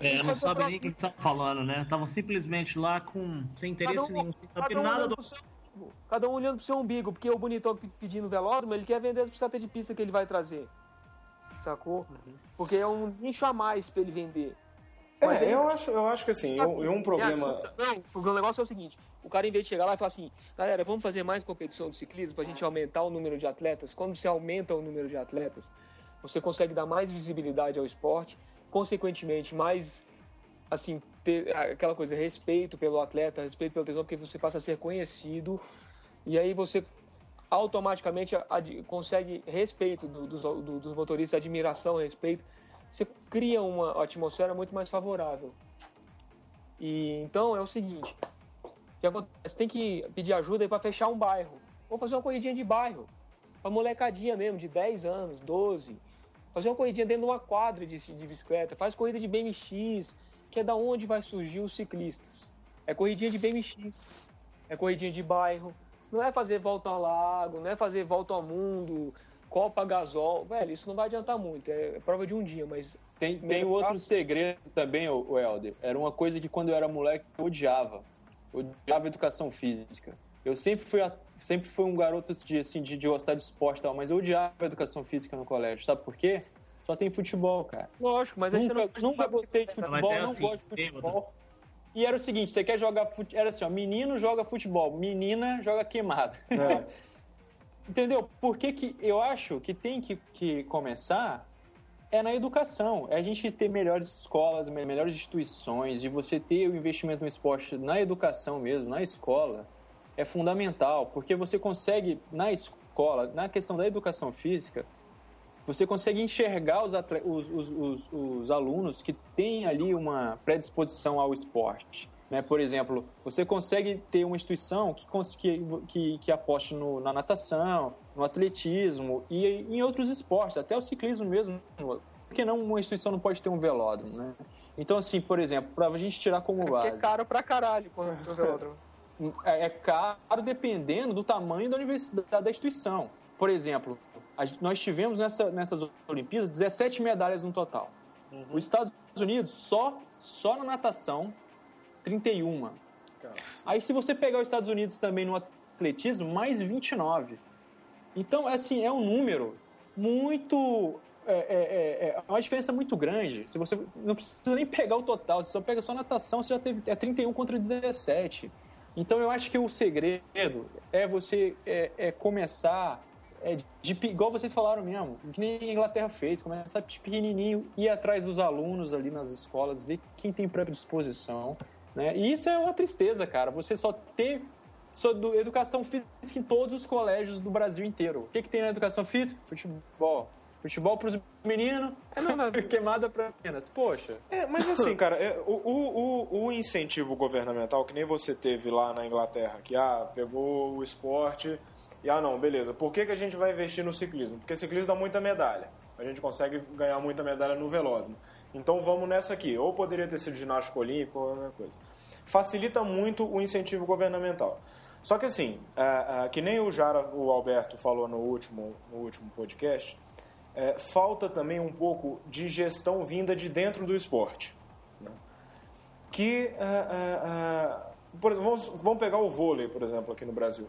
É, não sabe nem o que estavam falando, né? Estavam simplesmente lá com sem interesse um, nenhum, sem saber um nada do. Seu, cada um olhando pro seu umbigo, porque o bonitão pedindo velódromo, ele quer vender as bicicletas de pista que ele vai trazer. Sacou? Uhum. Porque é um nicho a mais pra ele vender. É, eu acho, eu acho que assim, assim um, um problema. Não, o negócio é o seguinte: o cara, em vez de chegar lá e falar assim, galera, vamos fazer mais competição de ciclismo pra gente aumentar o número de atletas. Quando você aumenta o número de atletas, você consegue dar mais visibilidade ao esporte, consequentemente, mais, assim, ter aquela coisa, respeito pelo atleta, respeito pelo tesão, porque você passa a ser conhecido e aí você automaticamente consegue respeito dos, dos motoristas, admiração, respeito você cria uma atmosfera muito mais favorável. E então é o seguinte, acontece, tem que pedir ajuda para fechar um bairro. Vou fazer uma corridinha de bairro, uma molecadinha mesmo, de 10 anos, 12. Fazer uma corridinha dentro de uma quadra de, de bicicleta, faz corrida de BMX, que é da onde vai surgir os ciclistas. É corridinha de BMX, é corridinha de bairro, não é fazer volta ao lago, não é fazer volta ao mundo, Copa Gasol, velho, isso não vai adiantar muito. É prova de um dia, mas. Tem, tem outro segredo também, o Helder. Era uma coisa que quando eu era moleque eu odiava. Odiava educação física. Eu sempre fui, a, sempre fui um garoto de, assim, de, de gostar de esporte e tal, mas eu odiava educação física no colégio. Sabe por quê? Só tem futebol, cara. Lógico, mas nunca, não nunca gostei de futebol, é não assim, gosto de futebol. E era o seguinte, você quer jogar futebol, era assim, ó, menino joga futebol, menina joga queimada. É. *laughs* Entendeu? Por que, que eu acho que tem que, que começar é na educação. É a gente ter melhores escolas, melhores instituições, e você ter o investimento no esporte na educação mesmo, na escola. é fundamental, porque você consegue, na escola, na questão da educação física, você consegue enxergar os, os, os, os, alunos que têm ali uma predisposição ao esporte. Né? Por exemplo, você consegue ter uma instituição que, que, que aposte no, na natação, no atletismo e em outros esportes, até o ciclismo mesmo. Por que não uma instituição não pode ter um velódromo? Né? Então, assim, por exemplo, para a gente tirar como base... É, é caro pra caralho o velódromo. É, é caro dependendo do tamanho da universidade da instituição. Por exemplo, nós tivemos nessa, nessas Olimpíadas 17 medalhas no total. Uhum. Os Estados Unidos, só, só na natação, 31. Aí, se você pegar os Estados Unidos também no atletismo, mais 29. Então, assim, é um número muito. É, é, é, é uma diferença muito grande. Se você não precisa nem pegar o total, você só pega só natação, você já teve é 31 contra 17. Então, eu acho que o segredo é você é, é começar é, de, igual vocês falaram mesmo, que nem a Inglaterra fez, começar de pequenininho, ir atrás dos alunos ali nas escolas, ver quem tem predisposição, né? E isso é uma tristeza, cara, você só ter só do, educação física em todos os colégios do Brasil inteiro. O que, que tem na educação física? Futebol. Futebol para os meninos, é, não, não. *laughs* queimada para meninas. Poxa. É, mas assim, *laughs* cara, é, o, o, o, incentivo governamental, que nem você teve lá na Inglaterra, que ah, pegou o esporte e ah, não, beleza. Por que, que a gente vai investir no ciclismo? Porque ciclismo dá muita medalha. A gente consegue ganhar muita medalha no velódromo. Então vamos nessa aqui. Ou poderia ter sido ginástica olímpico ou qualquer coisa. Facilita muito o incentivo governamental. Só que assim, é, é, que nem o Jara, o Alberto falou no último, no último podcast, é, falta também um pouco de gestão vinda de dentro do esporte. Né? Que, é, é, é, por, vamos, vamos pegar o vôlei, por exemplo, aqui no Brasil.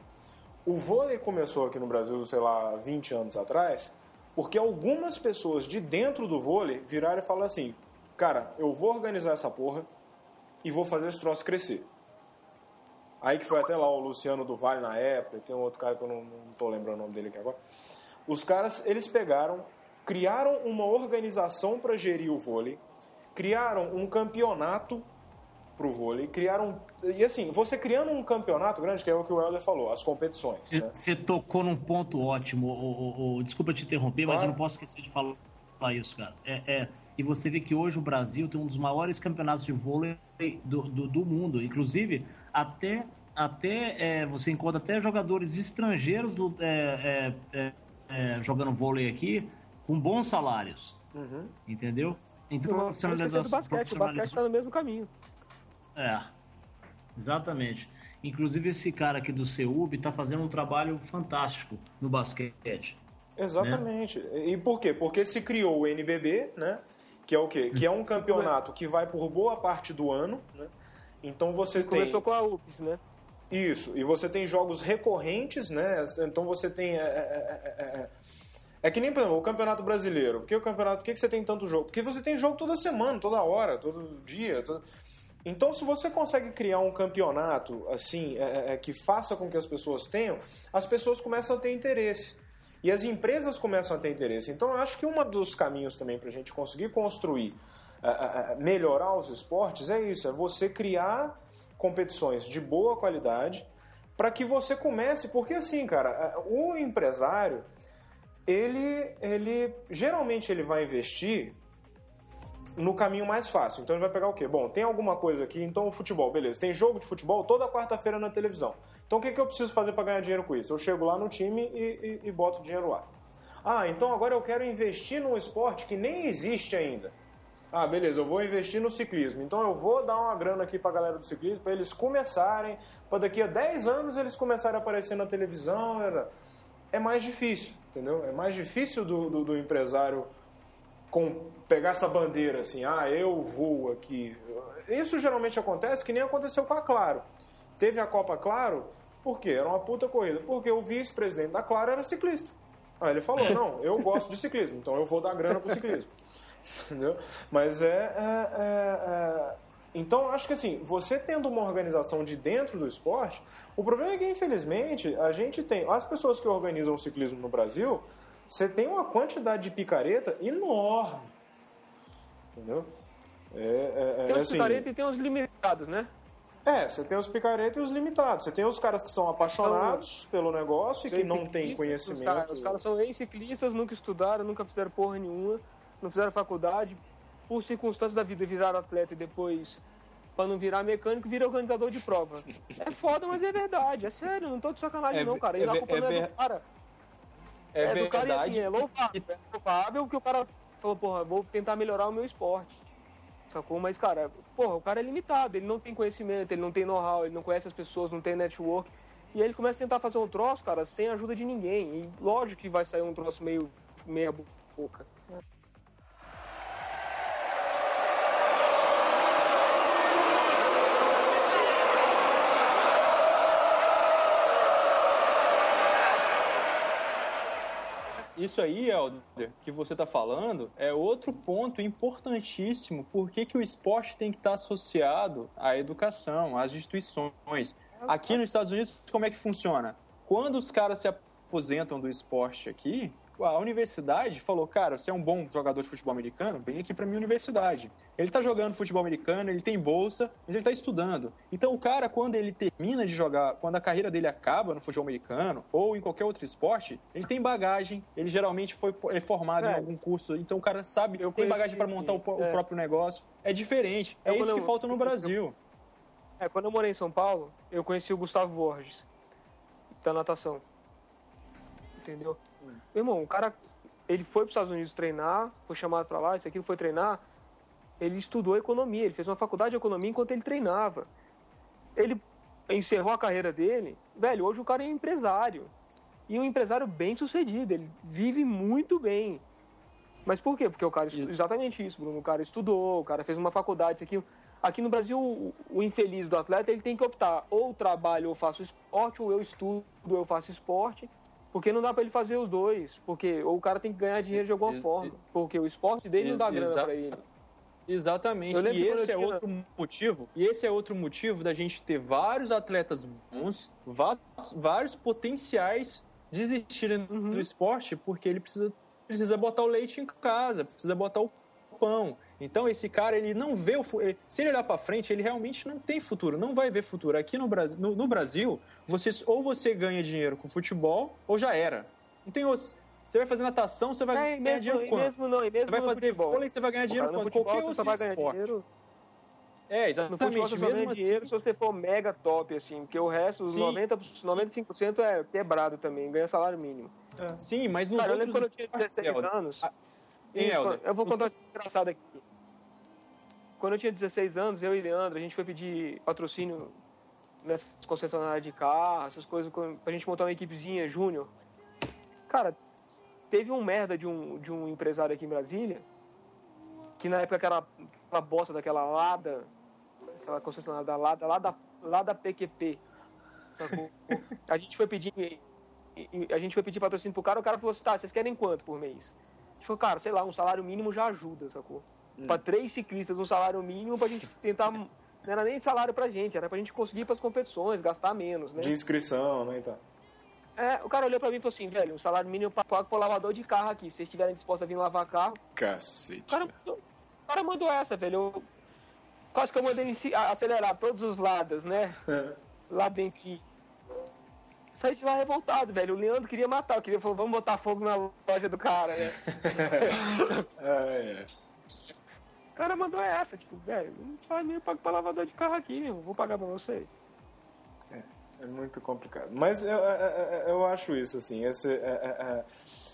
O vôlei começou aqui no Brasil, sei lá, 20 anos atrás, porque algumas pessoas de dentro do vôlei viraram e falaram assim: cara, eu vou organizar essa porra e vou fazer esse troço crescer. Aí que foi até lá o Luciano do Vale na época, tem um outro cara que eu não, não tô lembrando o nome dele aqui agora. Os caras, eles pegaram, criaram uma organização para gerir o vôlei, criaram um campeonato pro vôlei, criaram. E assim, você criando um campeonato grande, que é o que o Helder falou, as competições. Você né? tocou num ponto ótimo. O, o, o, desculpa te interromper, claro. mas eu não posso esquecer de falar isso, cara. É, é, e você vê que hoje o Brasil tem um dos maiores campeonatos de vôlei do, do, do mundo. Inclusive, até, até é, você encontra até jogadores estrangeiros do, é, é, é, é jogando vôlei aqui com bons salários. Uhum. Entendeu? Então, profissionalização. O basquete está no mesmo caminho. É, exatamente. Inclusive esse cara aqui do CEUB está fazendo um trabalho fantástico no basquete. Exatamente. Né? E por quê? Porque se criou o NBB, né? Que é o quê? Que é um campeonato que vai por boa parte do ano, né? Então você e tem... Começou com a UPS, né? Isso. E você tem jogos recorrentes, né? Então você tem... É, é, é, é que nem, por exemplo, o Campeonato Brasileiro. Por que o campeonato... Por que você tem tanto jogo? Porque você tem jogo toda semana, toda hora, todo dia. Todo... Então, se você consegue criar um campeonato assim é, é, é, que faça com que as pessoas tenham, as pessoas começam a ter interesse. E as empresas começam a ter interesse. Então, eu acho que um dos caminhos também para a gente conseguir construir, é, é, melhorar os esportes é isso: é você criar competições de boa qualidade para que você comece. Porque, assim, cara, o empresário, ele, ele geralmente ele vai investir no caminho mais fácil. Então ele vai pegar o quê? Bom, tem alguma coisa aqui, então futebol, beleza. Tem jogo de futebol toda quarta-feira na televisão. Então o que, que eu preciso fazer para ganhar dinheiro com isso? Eu chego lá no time e, e, e boto dinheiro lá. Ah, então agora eu quero investir num esporte que nem existe ainda. Ah, beleza, eu vou investir no ciclismo. Então eu vou dar uma grana aqui pra galera do ciclismo, para eles começarem, para daqui a 10 anos eles começarem a aparecer na televisão. É mais difícil, entendeu? É mais difícil do, do, do empresário com, pegar essa bandeira assim, ah, eu vou aqui. Isso geralmente acontece que nem aconteceu com a Claro. Teve a Copa Claro, por quê? Era uma puta corrida. Porque o vice-presidente da Claro era ciclista. Aí ele falou, não, eu gosto de ciclismo, então eu vou dar grana pro ciclismo. *laughs* Entendeu? Mas é, é, é, é... Então, acho que assim, você tendo uma organização de dentro do esporte, o problema é que, infelizmente, a gente tem. As pessoas que organizam o ciclismo no Brasil, você tem uma quantidade de picareta enorme. Entendeu? É, é, é, tem os assim, picareta e tem os limitados, né? É, você tem os picaretas e os limitados. Você tem os caras que são apaixonados são, pelo negócio e que não têm conhecimento. Os caras, os caras são ex-ciclistas, nunca estudaram, nunca fizeram porra nenhuma, não fizeram faculdade, por circunstâncias da vida viraram atleta e depois, pra não virar mecânico, vira organizador de prova. é foda, mas é verdade, é sério, não tô de sacanagem é, não, cara. E é, a culpa é, não é do cara. É, é do cara e assim, é louvável. É louvável que o cara falou, porra, vou tentar melhorar o meu esporte. Sacou? Mas, cara, porra, o cara é limitado, ele não tem conhecimento, ele não tem know-how, ele não conhece as pessoas, não tem network. E aí ele começa a tentar fazer um troço, cara, sem a ajuda de ninguém. E lógico que vai sair um troço meio meia boca. Isso aí, Helder, que você está falando, é outro ponto importantíssimo. Por que, que o esporte tem que estar associado à educação, às instituições? Aqui nos Estados Unidos, como é que funciona? Quando os caras se aposentam do esporte aqui, a universidade falou, cara, você é um bom jogador de futebol americano, vem aqui para minha universidade. Ele está jogando futebol americano, ele tem bolsa, mas ele está estudando. Então o cara, quando ele termina de jogar, quando a carreira dele acaba no futebol americano ou em qualquer outro esporte, ele tem bagagem, ele geralmente foi é formado é. em algum curso, então o cara sabe, eu tem bagagem para montar o, é. o, próprio negócio. É diferente, é, isso que eu, falta no Brasil. É, quando eu morei em São Paulo, eu conheci o Gustavo Borges, da natação. Entendeu? Meu irmão, o cara, ele foi para os Estados Unidos treinar, foi chamado para lá, isso aqui foi treinar. Ele estudou economia, ele fez uma faculdade de economia enquanto ele treinava. Ele encerrou a carreira dele. Velho, hoje o cara é empresário. E um empresário bem sucedido, ele vive muito bem. Mas por quê? Porque o cara, isso. exatamente isso, Bruno. O cara estudou, o cara fez uma faculdade, isso aqui. Aqui no Brasil, o, o infeliz do atleta, ele tem que optar ou trabalho ou faço esporte, ou eu estudo ou eu faço esporte. Porque não dá para ele fazer os dois. Porque ou o cara tem que ganhar dinheiro de alguma forma. Porque o esporte dele não dá grana para ele. Exatamente. E esse é outro motivo. E esse é outro motivo da gente ter vários atletas bons, vários potenciais desistirem uhum. do esporte, porque ele precisa, precisa botar o leite em casa, precisa botar o pão. Então esse cara, ele não vê o se ele olhar para frente, ele realmente não tem futuro, não vai ver futuro. Aqui no Brasil, no, no, Brasil, você ou você ganha dinheiro com futebol ou já era. Não tem outros. Você vai fazer natação, você vai é, ganhar mesmo, dinheiro quanto? Mesmo não, mesmo você vai fazer futebol. vôlei, você vai ganhar dinheiro quanto? Qualquer outro você vai ganhar esporte. Dinheiro. É, exatamente. No futebol você só ganha assim, dinheiro se você for mega top, assim, porque o resto, os 90, 95% é quebrado também, ganha salário mínimo. É. Sim, mas nos Cara, outros eu lembro quando eu tinha 16 anos... Isso, eu vou contar uma coisa engraçada aqui. Quando eu tinha 16 anos, eu e Leandro, a gente foi pedir patrocínio nessas concessionárias de carro, essas coisas, pra gente montar uma equipezinha júnior. Cara, teve um merda de um, de um empresário aqui em Brasília, que na época aquela bosta daquela Lada, aquela concessionária da Lada, lá da, lá da PQP. *laughs* a gente foi pedir a gente foi pedir patrocínio pro cara, o cara falou assim, tá, vocês querem quanto por mês? A gente falou, cara, sei lá, um salário mínimo já ajuda, sacou? Hum. para três ciclistas um salário mínimo para a gente tentar. Não era nem salário pra gente, era pra gente conseguir ir pras competições, gastar menos, né? De inscrição, né? Então. É, o cara olhou pra mim e falou assim, velho, um salário mínimo pago pro lavador de carro aqui. Se vocês estiverem dispostos a vir lavar carro. Cacete. O cara, o cara mandou essa, velho. Eu, quase que eu mandei ele acelerar todos os lados, né? *laughs* Lá dentro. Saí de lá revoltado, velho. O Leandro queria matar, eu queria falar, vamos botar fogo na loja do cara, né? *laughs* é, é. O cara mandou essa, tipo, velho, não sai nem pago pra lavador de carro aqui, meu, vou pagar pra vocês. É, é muito complicado. Mas eu, eu, é, é, é, eu acho isso, assim, esse, é, é,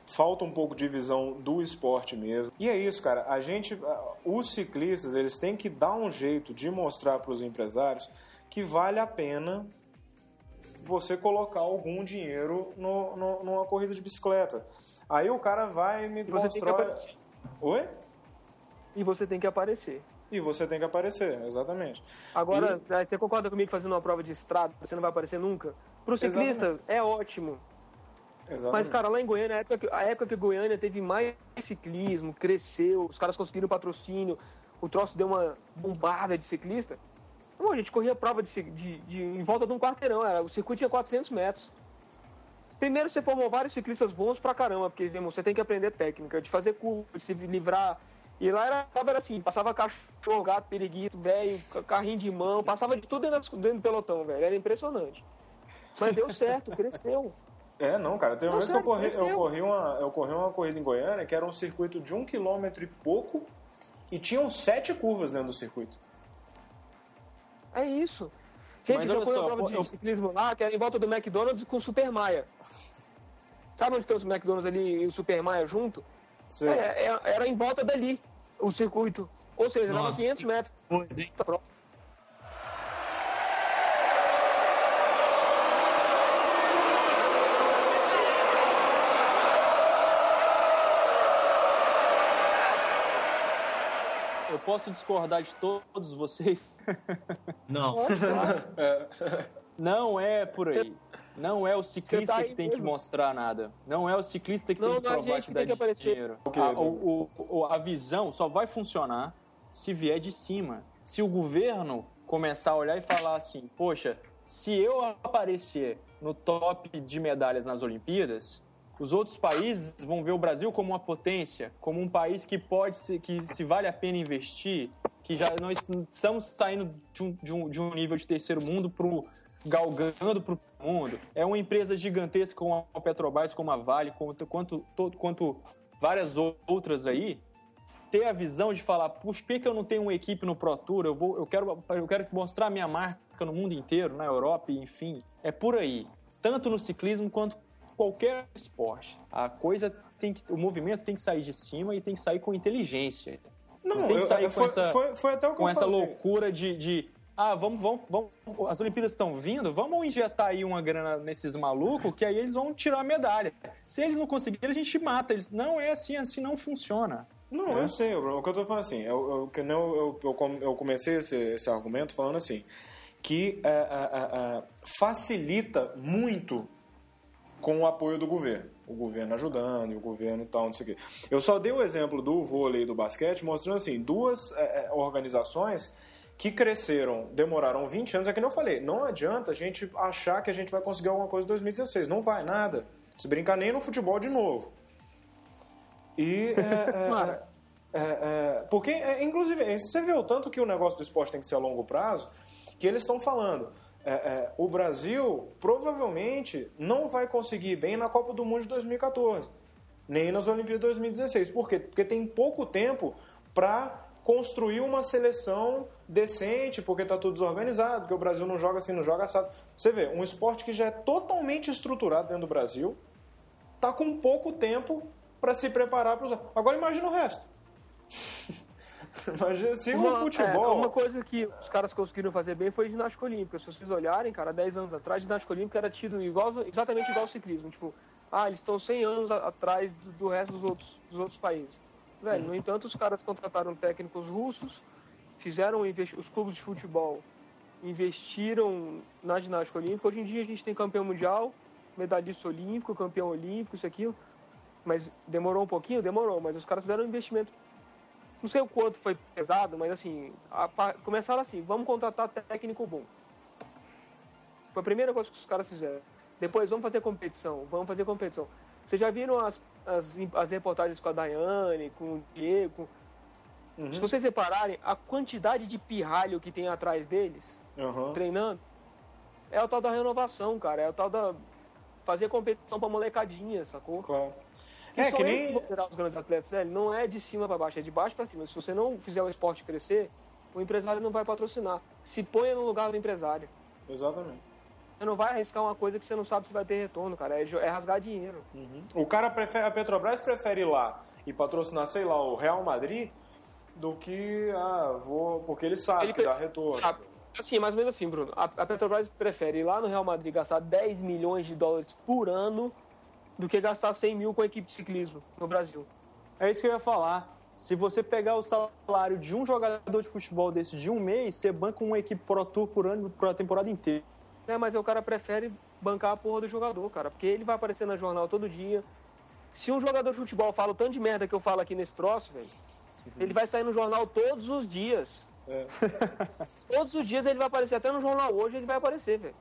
falta um pouco de visão do esporte mesmo. E é isso, cara, a gente, os ciclistas, eles têm que dar um jeito de mostrar para os empresários que vale a pena você colocar algum dinheiro no, no, numa corrida de bicicleta. Aí o cara vai me mostrar... Oi? E você tem que aparecer. E você tem que aparecer, exatamente. Agora, e... você concorda comigo fazendo uma prova de estrada, você não vai aparecer nunca? Para o ciclista, exatamente. é ótimo. Exatamente. Mas, cara, lá em Goiânia, a época, que, a época que Goiânia teve mais ciclismo, cresceu, os caras conseguiram patrocínio, o troço deu uma bombada de ciclista. Bom, a gente corria prova de, de, de, em volta de um quarteirão, era, o circuito tinha 400 metros. Primeiro, você formou vários ciclistas bons pra caramba, porque irmão, você tem que aprender técnica, de fazer curva, de se livrar E lá era, era assim, passava cachorro, gato, periquito, velho, carrinho de mão, passava de tudo dentro, dentro do pelotão, velho. Era impressionante. Mas deu certo, cresceu. *laughs* É, não, cara. Tem uma vez que eu corri, eu, corri uma, eu corri uma corrida em Goiânia que era um circuito de um quilômetro e pouco e tinham sete curvas dentro do circuito. É isso. Gente, já foi uma prova de eu... ciclismo lá, que era em volta do McDonald's com o Super Maia. Sabe onde tem os McDonald's ali e o Super Maia junto? É, é, era em volta dali o circuito. Ou seja, Nossa, dava 500 metros. Pois, hein? Eu posso discordar de todos vocês? Não. *laughs* Não é por aí. Não é o ciclista tá que tem mesmo. que mostrar nada. Não é o ciclista que não, tem que provar que dá que dinheiro. A, o, o, a visão só vai funcionar se vier de cima. Se o governo começar a olhar e falar assim, poxa, se eu aparecer no top de medalhas nas Olimpíadas, os outros países vão ver o Brasil como uma potência, como um país que pode ser, que se vale a pena investir, que já nós estamos saindo de um, de um, de um nível de terceiro mundo para galgando para o mundo. É uma empresa gigantesca como a Petrobras, como a Vale, quanto, quanto, quanto várias outras aí, ter a visão de falar, por que, que eu não tenho uma equipe no Pro Tour? Eu, vou, eu, quero, eu quero mostrar minha marca no mundo inteiro, na Europa, enfim. É por aí. Tanto no ciclismo quanto qualquer esporte. A coisa tem que. O movimento tem que sair de cima e tem que sair com inteligência. Não, não tem que sair eu, com, foi, essa, foi, foi com essa loucura de, de ah, vamos, vamos, vamos, as Olimpíadas estão vindo, vamos injetar aí uma grana nesses malucos, que aí eles vão tirar a medalha. Se eles não conseguirem, a gente mata eles. Não é assim, assim não funciona. Não, é. eu sei, o que eu tô falando assim, eu, eu, eu, eu, eu comecei esse, esse argumento falando assim, que é, é, é, facilita muito com o apoio do governo. O governo ajudando, o governo e tal, não sei o quê. Eu só dei o exemplo do vôlei e do basquete, mostrando assim, duas é, organizações que cresceram, demoraram 20 anos, é que eu falei, não adianta a gente achar que a gente vai conseguir alguma coisa em 2016, não vai nada. Se brincar nem no futebol de novo. E é, *laughs* é, é, é porque, é, inclusive, você vê o tanto que o negócio do esporte tem que ser a longo prazo, que eles estão falando. É, o Brasil provavelmente não vai conseguir bem na Copa do Mundo de 2014, nem nas Olimpíadas de 2016. Por quê? Porque tem pouco tempo para construir uma seleção decente, porque está tudo desorganizado, porque o Brasil não joga assim, não joga assado. Você vê, um esporte que já é totalmente estruturado dentro do Brasil, está com pouco tempo para se preparar para usar. Agora imagina o resto. *laughs* imagina se uma, o futebol. É, uma coisa que os caras conseguiram fazer bem foi ginástica olímpica. Se vocês olharem, cara, 10 anos atrás, ginástica olímpica era tido igual, exatamente igual ao ciclismo. Tipo, ah, eles estão 100 anos atrás do, do resto dos outros, dos outros países. Velho, no entanto, os caras contrataram técnicos russos, fizeram os clubes de futebol investiram na ginástica olímpica. Hoje em dia a gente tem campeão mundial, medalhista olímpico, campeão olímpico, isso aqui. Mas demorou um pouquinho? Demorou, mas os caras fizeram um investimento. Não sei o quanto foi pesado, mas assim, a, começaram assim, vamos contratar técnico bom. Foi a primeira coisa que os caras fizeram. Depois, vamos fazer competição, vamos fazer competição. Vocês já viram as, as, as reportagens com a Daiane, com o Diego? Uhum. Se vocês repararem, a quantidade de pirralho que tem atrás deles, uhum. treinando, é o tal da renovação, cara. É o tal da fazer competição pra molecadinha, sacou? Claro. E é, que nem... os grandes atletas, né? Não é de cima para baixo, é de baixo para cima. Se você não fizer o esporte crescer, o empresário não vai patrocinar. Se ponha no lugar do empresário. Exatamente. Você não vai arriscar uma coisa que você não sabe se vai ter retorno, cara. É, é rasgar dinheiro. Uhum. O cara prefere, a Petrobras prefere ir lá e patrocinar, sei lá, o Real Madrid do que, ah, vou. Porque ele sabe ele que dá retorno. Sabe. Assim, mais ou menos assim, Bruno. A, a Petrobras prefere ir lá no Real Madrid gastar 10 milhões de dólares por ano do que gastar 100 mil com a equipe de ciclismo no Brasil. É isso que eu ia falar. Se você pegar o salário de um jogador de futebol desse de um mês, você banca uma equipe Pro Tour por ano por a temporada inteira. É, mas o cara prefere bancar a porra do jogador, cara. Porque ele vai aparecer no jornal todo dia. Se um jogador de futebol fala o tanto de merda que eu falo aqui nesse troço, velho, uhum. ele vai sair no jornal todos os dias. É. *laughs* todos os dias ele vai aparecer. Até no jornal hoje ele vai aparecer, velho.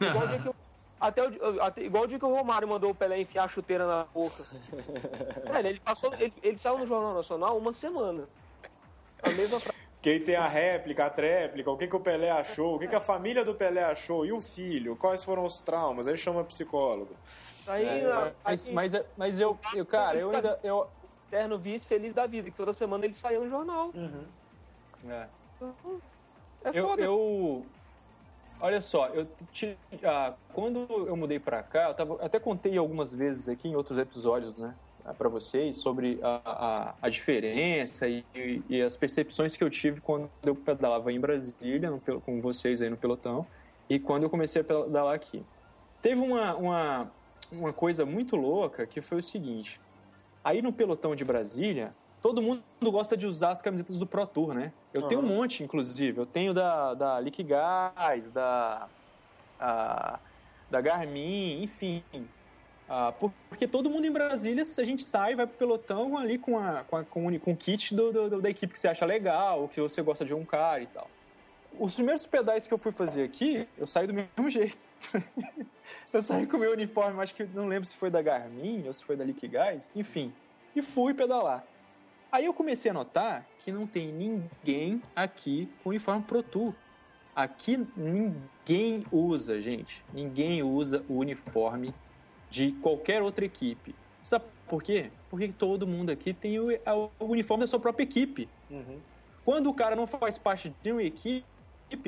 Igual o dia que eu *laughs* Até, o, até igual o dia que o Romário mandou o Pelé enfiar a chuteira na boca. *laughs* Velho, ele passou. Ele, ele saiu no Jornal Nacional uma semana. A mesma frase. Quem tem a réplica, a tréplica, o que, que o Pelé achou, o que, que a família do Pelé achou, e o filho, quais foram os traumas, aí chama psicólogo. Aí, É, mas, aí- mas, mas eu, eu, cara, eu ainda. Eu, Eterno vice feliz da vida, que toda semana ele saiu no jornal. é. É Eu, foda. eu- olha só, eu ti- ah, quando eu mudei pra cá, eu tava, até contei algumas vezes aqui em outros episódios, né, para vocês sobre a, a, a diferença e, e as percepções que eu tive quando eu pedalava em Brasília, no com vocês aí no pelotão, e quando eu comecei a pedalar aqui. Teve uma, uma, uma coisa muito louca que foi o seguinte: aí no pelotão de Brasília, todo mundo gosta de usar as camisetas do Pro Tour, né? Eu tenho um monte, inclusive. Eu tenho da, da Liquigás, da, a- da Garmin, enfim. Ah, por- porque todo mundo em Brasília, se a gente sai, vai pro pelotão ali com, a, com, a- com, o- com o kit do, do- da equipe que você acha legal, ou que você gosta de um cara e tal. Os primeiros pedais que eu fui fazer aqui, eu saí do mesmo *laughs* jeito. eu saí com o meu uniforme, acho que não lembro se foi da Garmin ou se foi da Liquigás, enfim. E fui pedalar. Aí eu comecei a notar que não tem ninguém aqui com uniforme Pro Tour. Aqui ninguém usa, gente. Ninguém usa o uniforme de qualquer outra equipe. Sabe por quê? Porque todo mundo aqui tem o, o uniforme da sua própria equipe. Quando o cara não faz parte de uma equipe,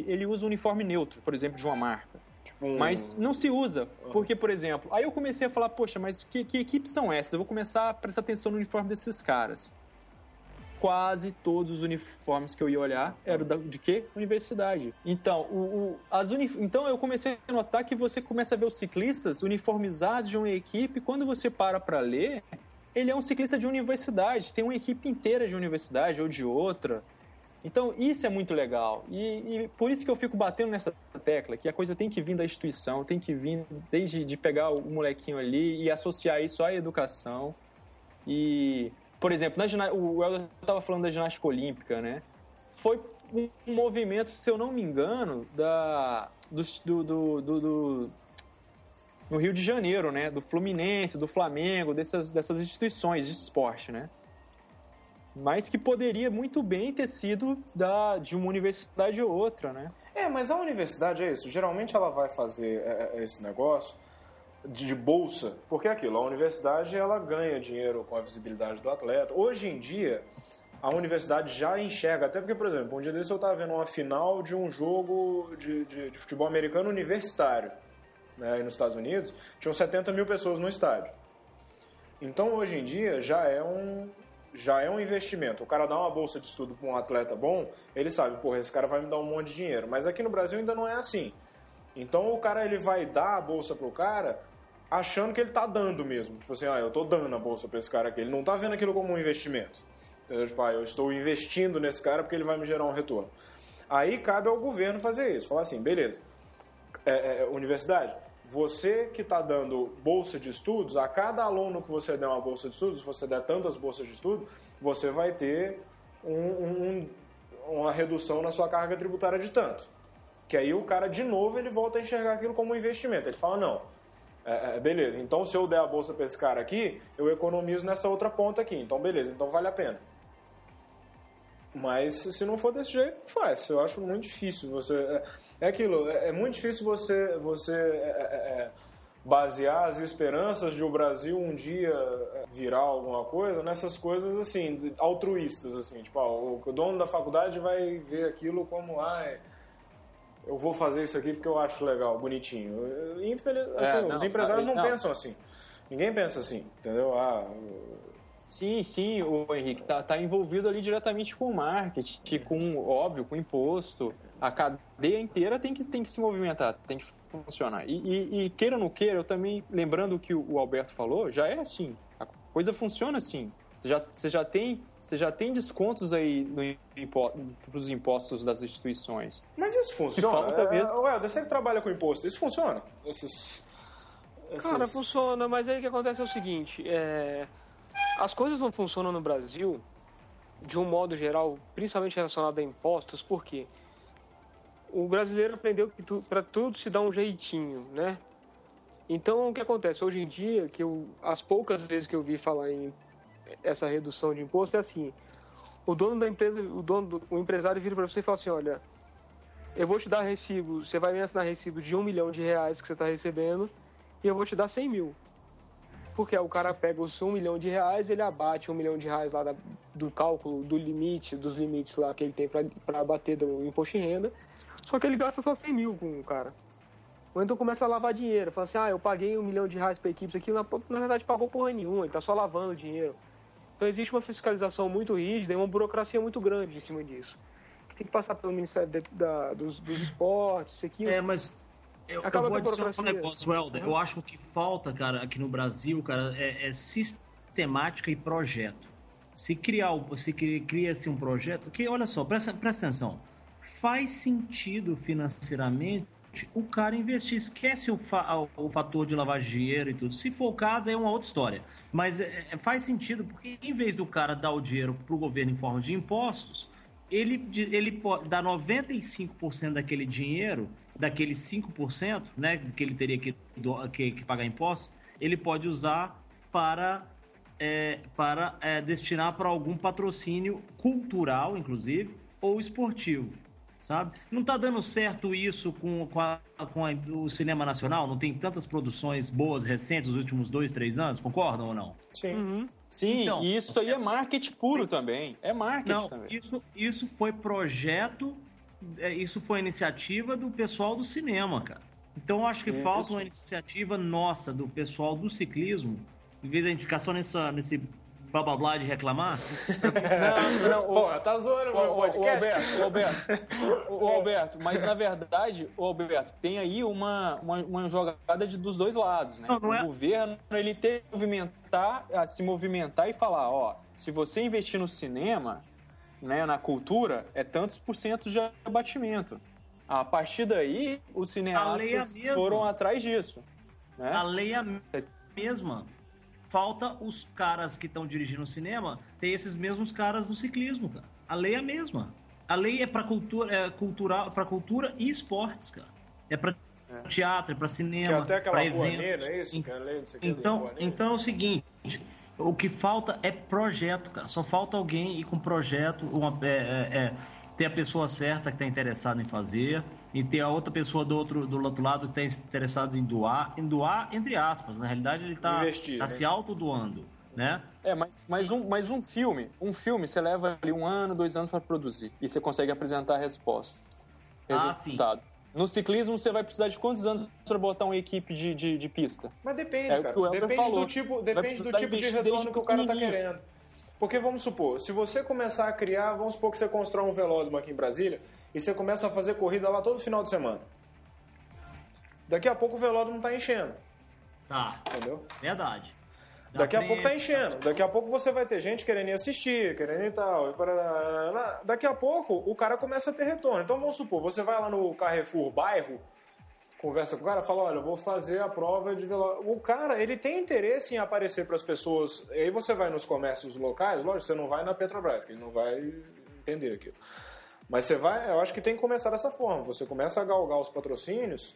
ele usa um uniforme neutro, por exemplo, de uma marca. Tipo Mas não se usa, porque, por exemplo, aí eu comecei a falar, poxa, mas que, que equipes são essas? Eu vou começar a prestar atenção no uniforme desses caras. Quase todos os uniformes que eu ia olhar eram da, de quê? Universidade. Então, o, o- as uni, então eu comecei a notar que você começa a ver os ciclistas uniformizados de uma equipe, quando você para para ler, ele é um ciclista de universidade, tem uma equipe inteira de universidade ou de outra. Então, isso é muito legal. E, e por isso que eu fico batendo nessa tecla, que a coisa tem que vir da instituição, tem que vir desde de pegar o molequinho ali e associar isso à educação. E, por exemplo, na o Helder estava falando da ginástica olímpica, né? Foi um movimento, se eu não me engano, da, do, do, do, do- do- no Rio de Janeiro, né? Do Fluminense, do Flamengo, dessas, dessas instituições de esporte, né? mas que poderia muito bem ter sido da, de uma universidade ou outra, né? É, mas a universidade é isso. Geralmente ela vai fazer é, é, esse negócio de, bolsa, porque é aquilo, a universidade ela ganha dinheiro com a visibilidade do atleta. Hoje em dia, a universidade já enxerga, até porque, por exemplo, um dia desse eu estava vendo uma final de um jogo de, de, de futebol americano universitário, né, nos Estados Unidos, tinham 70 mil pessoas no estádio. Então, hoje em dia, já é um, já é um investimento. O cara dá uma bolsa de estudo para um atleta bom, ele sabe, porra, esse cara vai me dar um monte de dinheiro. Mas aqui no Brasil ainda não é assim. Então, o cara ele vai dar a bolsa pro cara achando que ele tá dando mesmo. Tipo assim, ah, eu tô dando a bolsa para esse cara aqui. Ele não tá vendo aquilo como um investimento. Entendeu? Tipo, ah, eu estou investindo nesse cara porque ele vai me gerar um retorno. Aí cabe ao governo fazer isso. Falar assim, beleza, é, é, universidade, você que está dando bolsa de estudos, a cada aluno que você der uma bolsa de estudos, se você der tantas bolsas de estudo, você vai ter um- um- uma redução na sua carga tributária de tanto. Que aí o cara, de novo, ele volta a enxergar aquilo como um investimento. Ele fala, não, é, é, beleza, então se eu der a bolsa para esse cara aqui, eu economizo nessa outra ponta aqui. Então, beleza, então vale a pena. Mas se não for desse jeito, faz. Eu acho muito difícil você. É, é aquilo, é, é muito difícil você, você basear as esperanças de o Brasil um dia virar alguma coisa nessas coisas assim, altruístas, assim. Tipo, ó, o dono da faculdade vai ver aquilo como, ah, eu vou fazer isso aqui porque eu acho legal, bonitinho. Infeliz... Assim, não, os empresários não, não. pensam assim. Ninguém pensa assim, entendeu? Ah, Sim, sim, o Henrique tá, tá envolvido ali diretamente com o marketing, com, óbvio, com imposto. A cadeia inteira tem que, tem que se movimentar, tem que funcionar. E, e- e queira ou não queira, eu também, lembrando o que o Alberto falou, já é assim. A coisa funciona assim. Você já, você já, tem, você já tem descontos aí no impo, pros impostos das instituições. Mas isso funciona? falta É, mesmo. Ué, você que trabalha com imposto, isso funciona? Esses... Cara, esses- funciona, mas aí o que acontece é o seguinte, é... as coisas não funcionam no Brasil, de um modo geral, principalmente relacionado a impostos, porque o brasileiro aprendeu que tu, para tudo se dá um jeitinho, né? Então, o que acontece? Hoje em dia, que eu, as poucas vezes que eu vi falar em essa redução de imposto, é assim: o dono da empresa, o dono do, o empresário vira para você e fala assim: olha, eu vou te dar recibo, você vai me assinar recibo de um milhão de reais que você está recebendo e eu vou te dar 100 mil. Porque o cara pega os um milhão de reais, ele abate um milhão de reais lá da, do cálculo do limite, dos limites lá que ele tem para abater do imposto de renda, só que ele gasta só 100 mil com o cara. Ou então começa a lavar dinheiro, fala assim, ah, eu paguei um milhão de reais para equipe, isso aqui na, na verdade pagou porra nenhuma, ele tá só lavando dinheiro. Então existe uma fiscalização muito rígida e uma burocracia muito grande em cima disso. Que tem que passar pelo Ministério de, da, dos, dos Esportes, isso aqui. É, mas eu, Acaba eu vou adicionar um negócio, Helder. Uhum. Eu acho que o que falta, cara, aqui no Brasil, cara, é, é sistemática e projeto. Se criar, se cria-se um projeto, que olha só, presta, presta atenção, faz sentido financeiramente o cara investir. Esquece o, fa o fator de lavar dinheiro e tudo. Se for o caso, é uma outra história. Mas é, é faz sentido, porque em vez do cara dar o dinheiro para o governo em forma de impostos, ele, ele dar 95% daquele dinheiro, daqueles 5%, né, que ele teria que, que, que pagar impostos, ele pode usar para, é, para é, destinar para algum patrocínio cultural, inclusive, ou esportivo sabe? Não está dando certo isso com, com, a, com a, o cinema nacional? Não tem tantas produções boas recentes nos últimos dois, três anos? Concordam ou não? Sim. Uhum. Sim, então, e isso aí é marketing puro também. É marketing não, também. Isso, isso foi projeto, é, isso foi iniciativa do pessoal do cinema, cara. Então eu acho que falta isso. uma iniciativa nossa, do pessoal do ciclismo, em vez de a gente ficar só nessa, nesse blá blá blá de reclamar? não, não, Pô, tá zoando o, meu podcast. O Alberto, o Alberto, *laughs* o Alberto, mas na verdade, o Alberto, tem aí uma, uma, uma jogada de, dos dois lados, né? Não, não é... O governo, ele tem que movimentar, se movimentar e falar, ó, se você investir no cinema, né, na cultura, é tantos por cento de abatimento. A partir daí, os cineastas é foram atrás disso. Né? A lei é a mesma falta os caras que estão dirigindo o cinema ter esses mesmos caras do ciclismo, cara. A lei é a mesma. A lei é para cultura, é cultural, para cultura e esportes, cara. É para é. teatro, é para cinema, para eventos. é isso? É lei, então, então é o seguinte, o que falta é projeto, cara. Só falta alguém ir com projeto, uma, é, é, é ter a pessoa certa que está interessada em fazer e ter a outra pessoa do outro, do outro lado que está interessado em doar, em doar entre aspas. Na realidade, ele está tá, né? se auto-doando, né? É, mas, mas, um, mas um filme, um filme você leva ali um ano, dois anos para produzir e você consegue apresentar a resposta. Resultado. Ah, sim. No ciclismo, você vai precisar de quantos anos para botar uma equipe de, de, de pista? Mas depende, é cara. Depende falou. do tipo, depende do tipo de retorno que o cara tá querendo. Porque vamos supor, se você começar a criar, vamos supor que você constrói um velódromo aqui em Brasília e você começa a fazer corrida lá todo final de semana. Daqui a pouco o velódromo está enchendo. Tá. Entendeu? Verdade. Daqui a pouco tá enchendo. Daqui a pouco você vai ter gente querendo ir assistir, querendo ir e tal. Daqui a pouco o cara começa a ter retorno. Então vamos supor, você vai lá no Carrefour bairro conversa com o cara, fala, olha, eu vou fazer a prova de velocidade. O cara, ele tem interesse em aparecer para as pessoas. E aí você vai nos comércios locais, lógico, você não vai na Petrobras, que ele não vai entender aquilo. Mas você vai, eu acho que tem que começar dessa forma. Você começa a galgar os patrocínios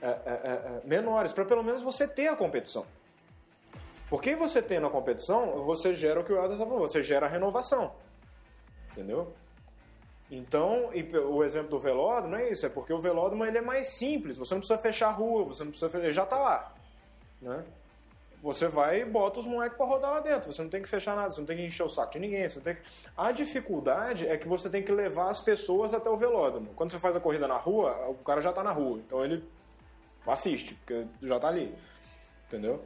é, é, é, é menores, para pelo menos você ter a competição. Porque você tendo a competição, você gera o que o Adam está falando, você gera a renovação. Entendeu? Então, o exemplo do velódromo é isso, é porque o velódromo ele é mais simples, você não precisa fechar a rua, você não precisa ele já está lá, né? Você vai e bota os moleques para rodar lá dentro, você não tem que fechar nada, você não tem que encher o saco de ninguém, você não tem que... A dificuldade é que você tem que levar as pessoas até o velódromo. Quando você faz a corrida na rua, o cara já está na rua, então ele assiste, porque já está ali, entendeu?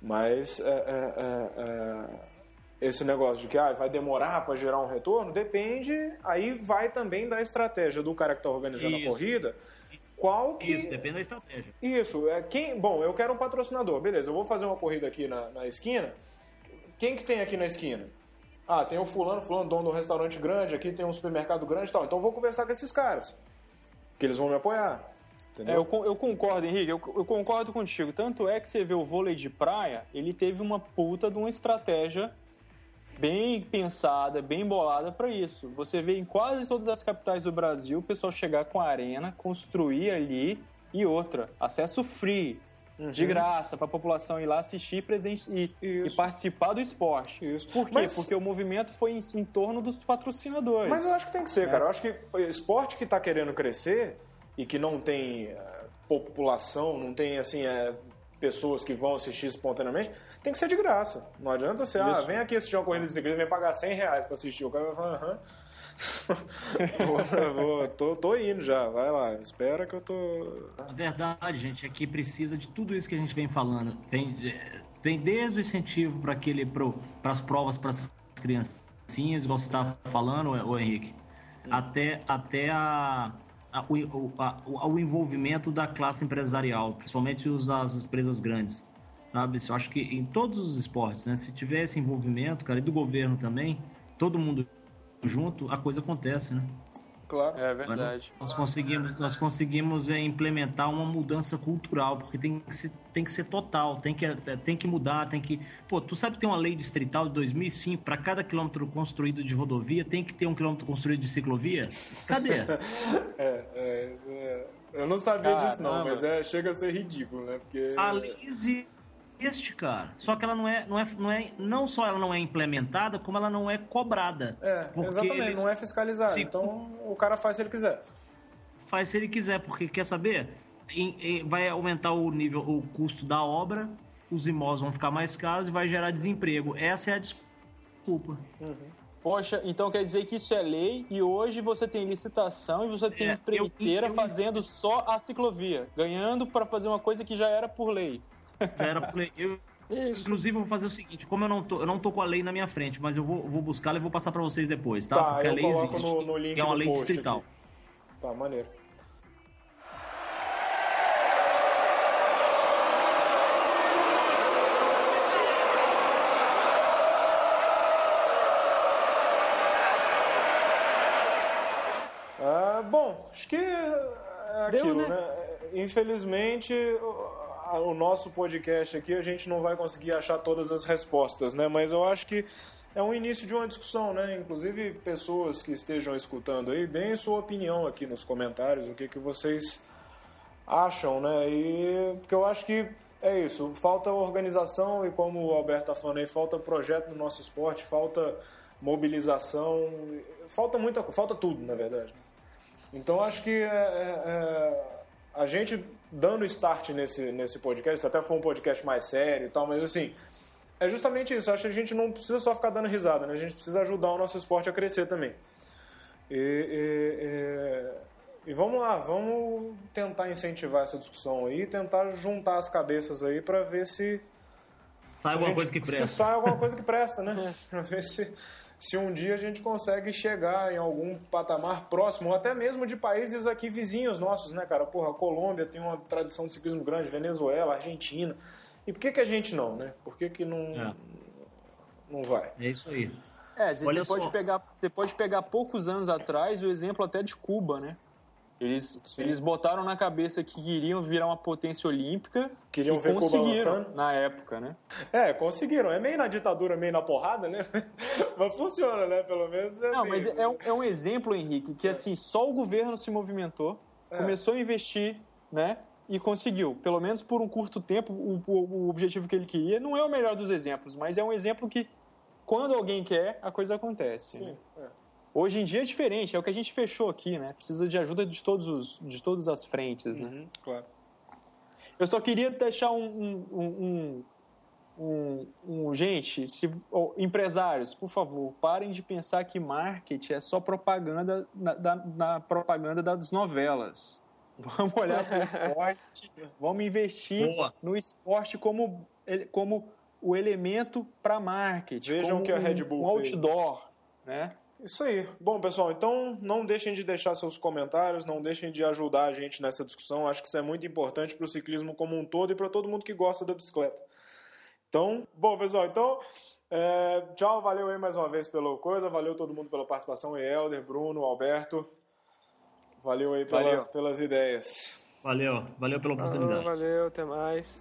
Mas é, é, é, é esse negócio de que ah, vai demorar para gerar um retorno, depende, aí vai também da estratégia do cara que está organizando Isso. a corrida. Qual que... Isso, depende da estratégia. Isso, é quem. Bom, eu quero um patrocinador, beleza, eu vou fazer uma corrida aqui na, na esquina. Quem que tem aqui na esquina? Ah, tem o fulano, fulano, dono de um restaurante grande, aqui tem um supermercado grande e tal. Então eu vou conversar com esses caras. Que eles vão me apoiar. É, eu, eu, concordo, Henrique, eu, eu, concordo contigo. Tanto é que você vê o vôlei de praia, ele teve uma puta de uma estratégia bem pensada, bem bolada para isso. Você vê em quase todas as capitais do Brasil o pessoal chegar com a arena, construir ali e outra, acesso free. uhum. de graça para a população ir lá assistir presente, e, e, participar do esporte. Isso. Por quê? Mas... Porque o movimento foi em, em, torno dos patrocinadores. Mas eu acho que tem que ser, é. cara. Eu acho que esporte que está querendo crescer e que não tem uh, população, não tem assim uh, pessoas que vão assistir espontaneamente, tem que ser de graça. Não adianta ser, ah, vem aqui assistir uma corrida de ciclismo, vem pagar 100 reais para assistir. O cara vai falar, aham. *laughs* vou, vou, tô, tô indo já, vai lá, espera que eu tô. A verdade, gente, é que precisa de tudo isso que a gente vem falando. Vem, vem desde o incentivo para aquele para as provas para as criancinhas, igual você estava falando, o Henrique, até, até a, a, o, a, o envolvimento da classe empresarial, principalmente as empresas grandes. Sabe? Eu acho que em todos os esportes, né? Se tiver esse envolvimento, cara, e do governo também, todo mundo junto, a coisa acontece, né? Claro. É verdade. Nós conseguimos, nós conseguimos é, implementar uma mudança cultural, porque tem que, ser, tem que ser total, tem que, é, tem que mudar, tem que... Pô, tu sabe que tem uma lei distrital de 2005, para cada quilômetro construído de rodovia, tem que ter um quilômetro construído de ciclovia? Cadê? *laughs* é, é, é, eu não sabia disso não, mas é, chega a ser ridículo, né? Porque... A lei existe existe, cara. Só que ela não é, não é, não é, não só ela não é implementada, como ela não é cobrada. É, exatamente, eles, não é fiscalizada. Se, então o cara faz se ele quiser. Faz se ele quiser, porque quer saber? Vai aumentar o nível, o custo da obra, os imóveis vão ficar mais caros e vai gerar desemprego. Essa é a desculpa. Uhum. Poxa, então quer dizer que isso é lei e hoje você tem licitação e você tem é, empreiteira eu, eu, fazendo só a ciclovia, ganhando para fazer uma coisa que já era por lei. Era eu, Inclusive, eu vou fazer o seguinte: como eu não tô, eu não tô com a lei na minha frente, mas eu vou, vou buscá-la e vou passar para vocês depois, tá? tá Porque a lei existe. No, no é uma lei distrital. Aqui. Tá, maneiro. Ah, bom, acho que é aquilo, Deu, né? né? Infelizmente, o nosso podcast aqui a gente não vai conseguir achar todas as respostas, né? Mas eu acho que é um início de uma discussão, né? Inclusive pessoas que estejam escutando aí, deem sua opinião aqui nos comentários, o que, que vocês acham, né? E porque eu acho que é isso, falta organização e como o Alberto está falando aí, falta projeto no nosso esporte, falta mobilização, falta muita, falta tudo, na verdade. Então acho que é, é, é, a gente dando start nesse, nesse podcast, até foi um podcast mais sério e tal, mas assim, é justamente isso. Acho que a gente não precisa só ficar dando risada, né? A gente precisa ajudar o nosso esporte a crescer também. E, e, e, e vamos lá, vamos tentar incentivar essa discussão aí, tentar juntar as cabeças aí para ver se. Sai alguma gente, coisa que presta. Se sai alguma coisa que presta, né? *laughs* pra ver se se um dia a gente consegue chegar em algum patamar próximo, ou até mesmo de países aqui vizinhos nossos, né, cara? Porra, a Colômbia tem uma tradição de ciclismo grande, Venezuela, Argentina. E por que, que a gente não, né? Por que, que não, é. não vai? É isso aí. É, você pode, pegar, você pode pegar poucos anos atrás o exemplo até de Cuba, né? Eles, eles botaram na cabeça que queriam virar uma potência olímpica. Queriam ver Cuba lançando? Na época, né? É, conseguiram. É meio na ditadura, meio na porrada, né? *laughs* mas funciona, né? Pelo menos é Não, assim. mas é um, é um exemplo, Henrique, que assim, só o governo se movimentou, é. começou a investir, né? E conseguiu, pelo menos por um curto tempo, o, o, o objetivo que ele queria. Não é o melhor dos exemplos, mas é um exemplo que, quando alguém quer, a coisa acontece. Sim, né? é. Hoje em dia é diferente, é o que a gente fechou aqui, né? Precisa de ajuda de, todos os, de todas as frentes, né? Uhum, claro. Eu só queria deixar um, um, um, um gente, se, oh, empresários, por favor, parem de pensar que marketing é só propaganda na, da, na propaganda das novelas. *laughs* Vamos olhar para o esporte, *laughs* vamos investir Boa. no esporte como, como o elemento para marketing. Vejam o que a Red Bull um outdoor, fez. né? Isso aí. Bom, pessoal, então não deixem de deixar seus comentários, não deixem de ajudar a gente nessa discussão. Acho que isso é muito importante para o ciclismo como um todo e para todo mundo que gosta da bicicleta. Então, bom, pessoal, então, é, tchau, valeu aí mais uma vez pela coisa, valeu todo mundo pela participação, Helder, Bruno, Alberto. Valeu aí pela, valeu. pelas ideias. Valeu, valeu pela oportunidade. valeu, até mais.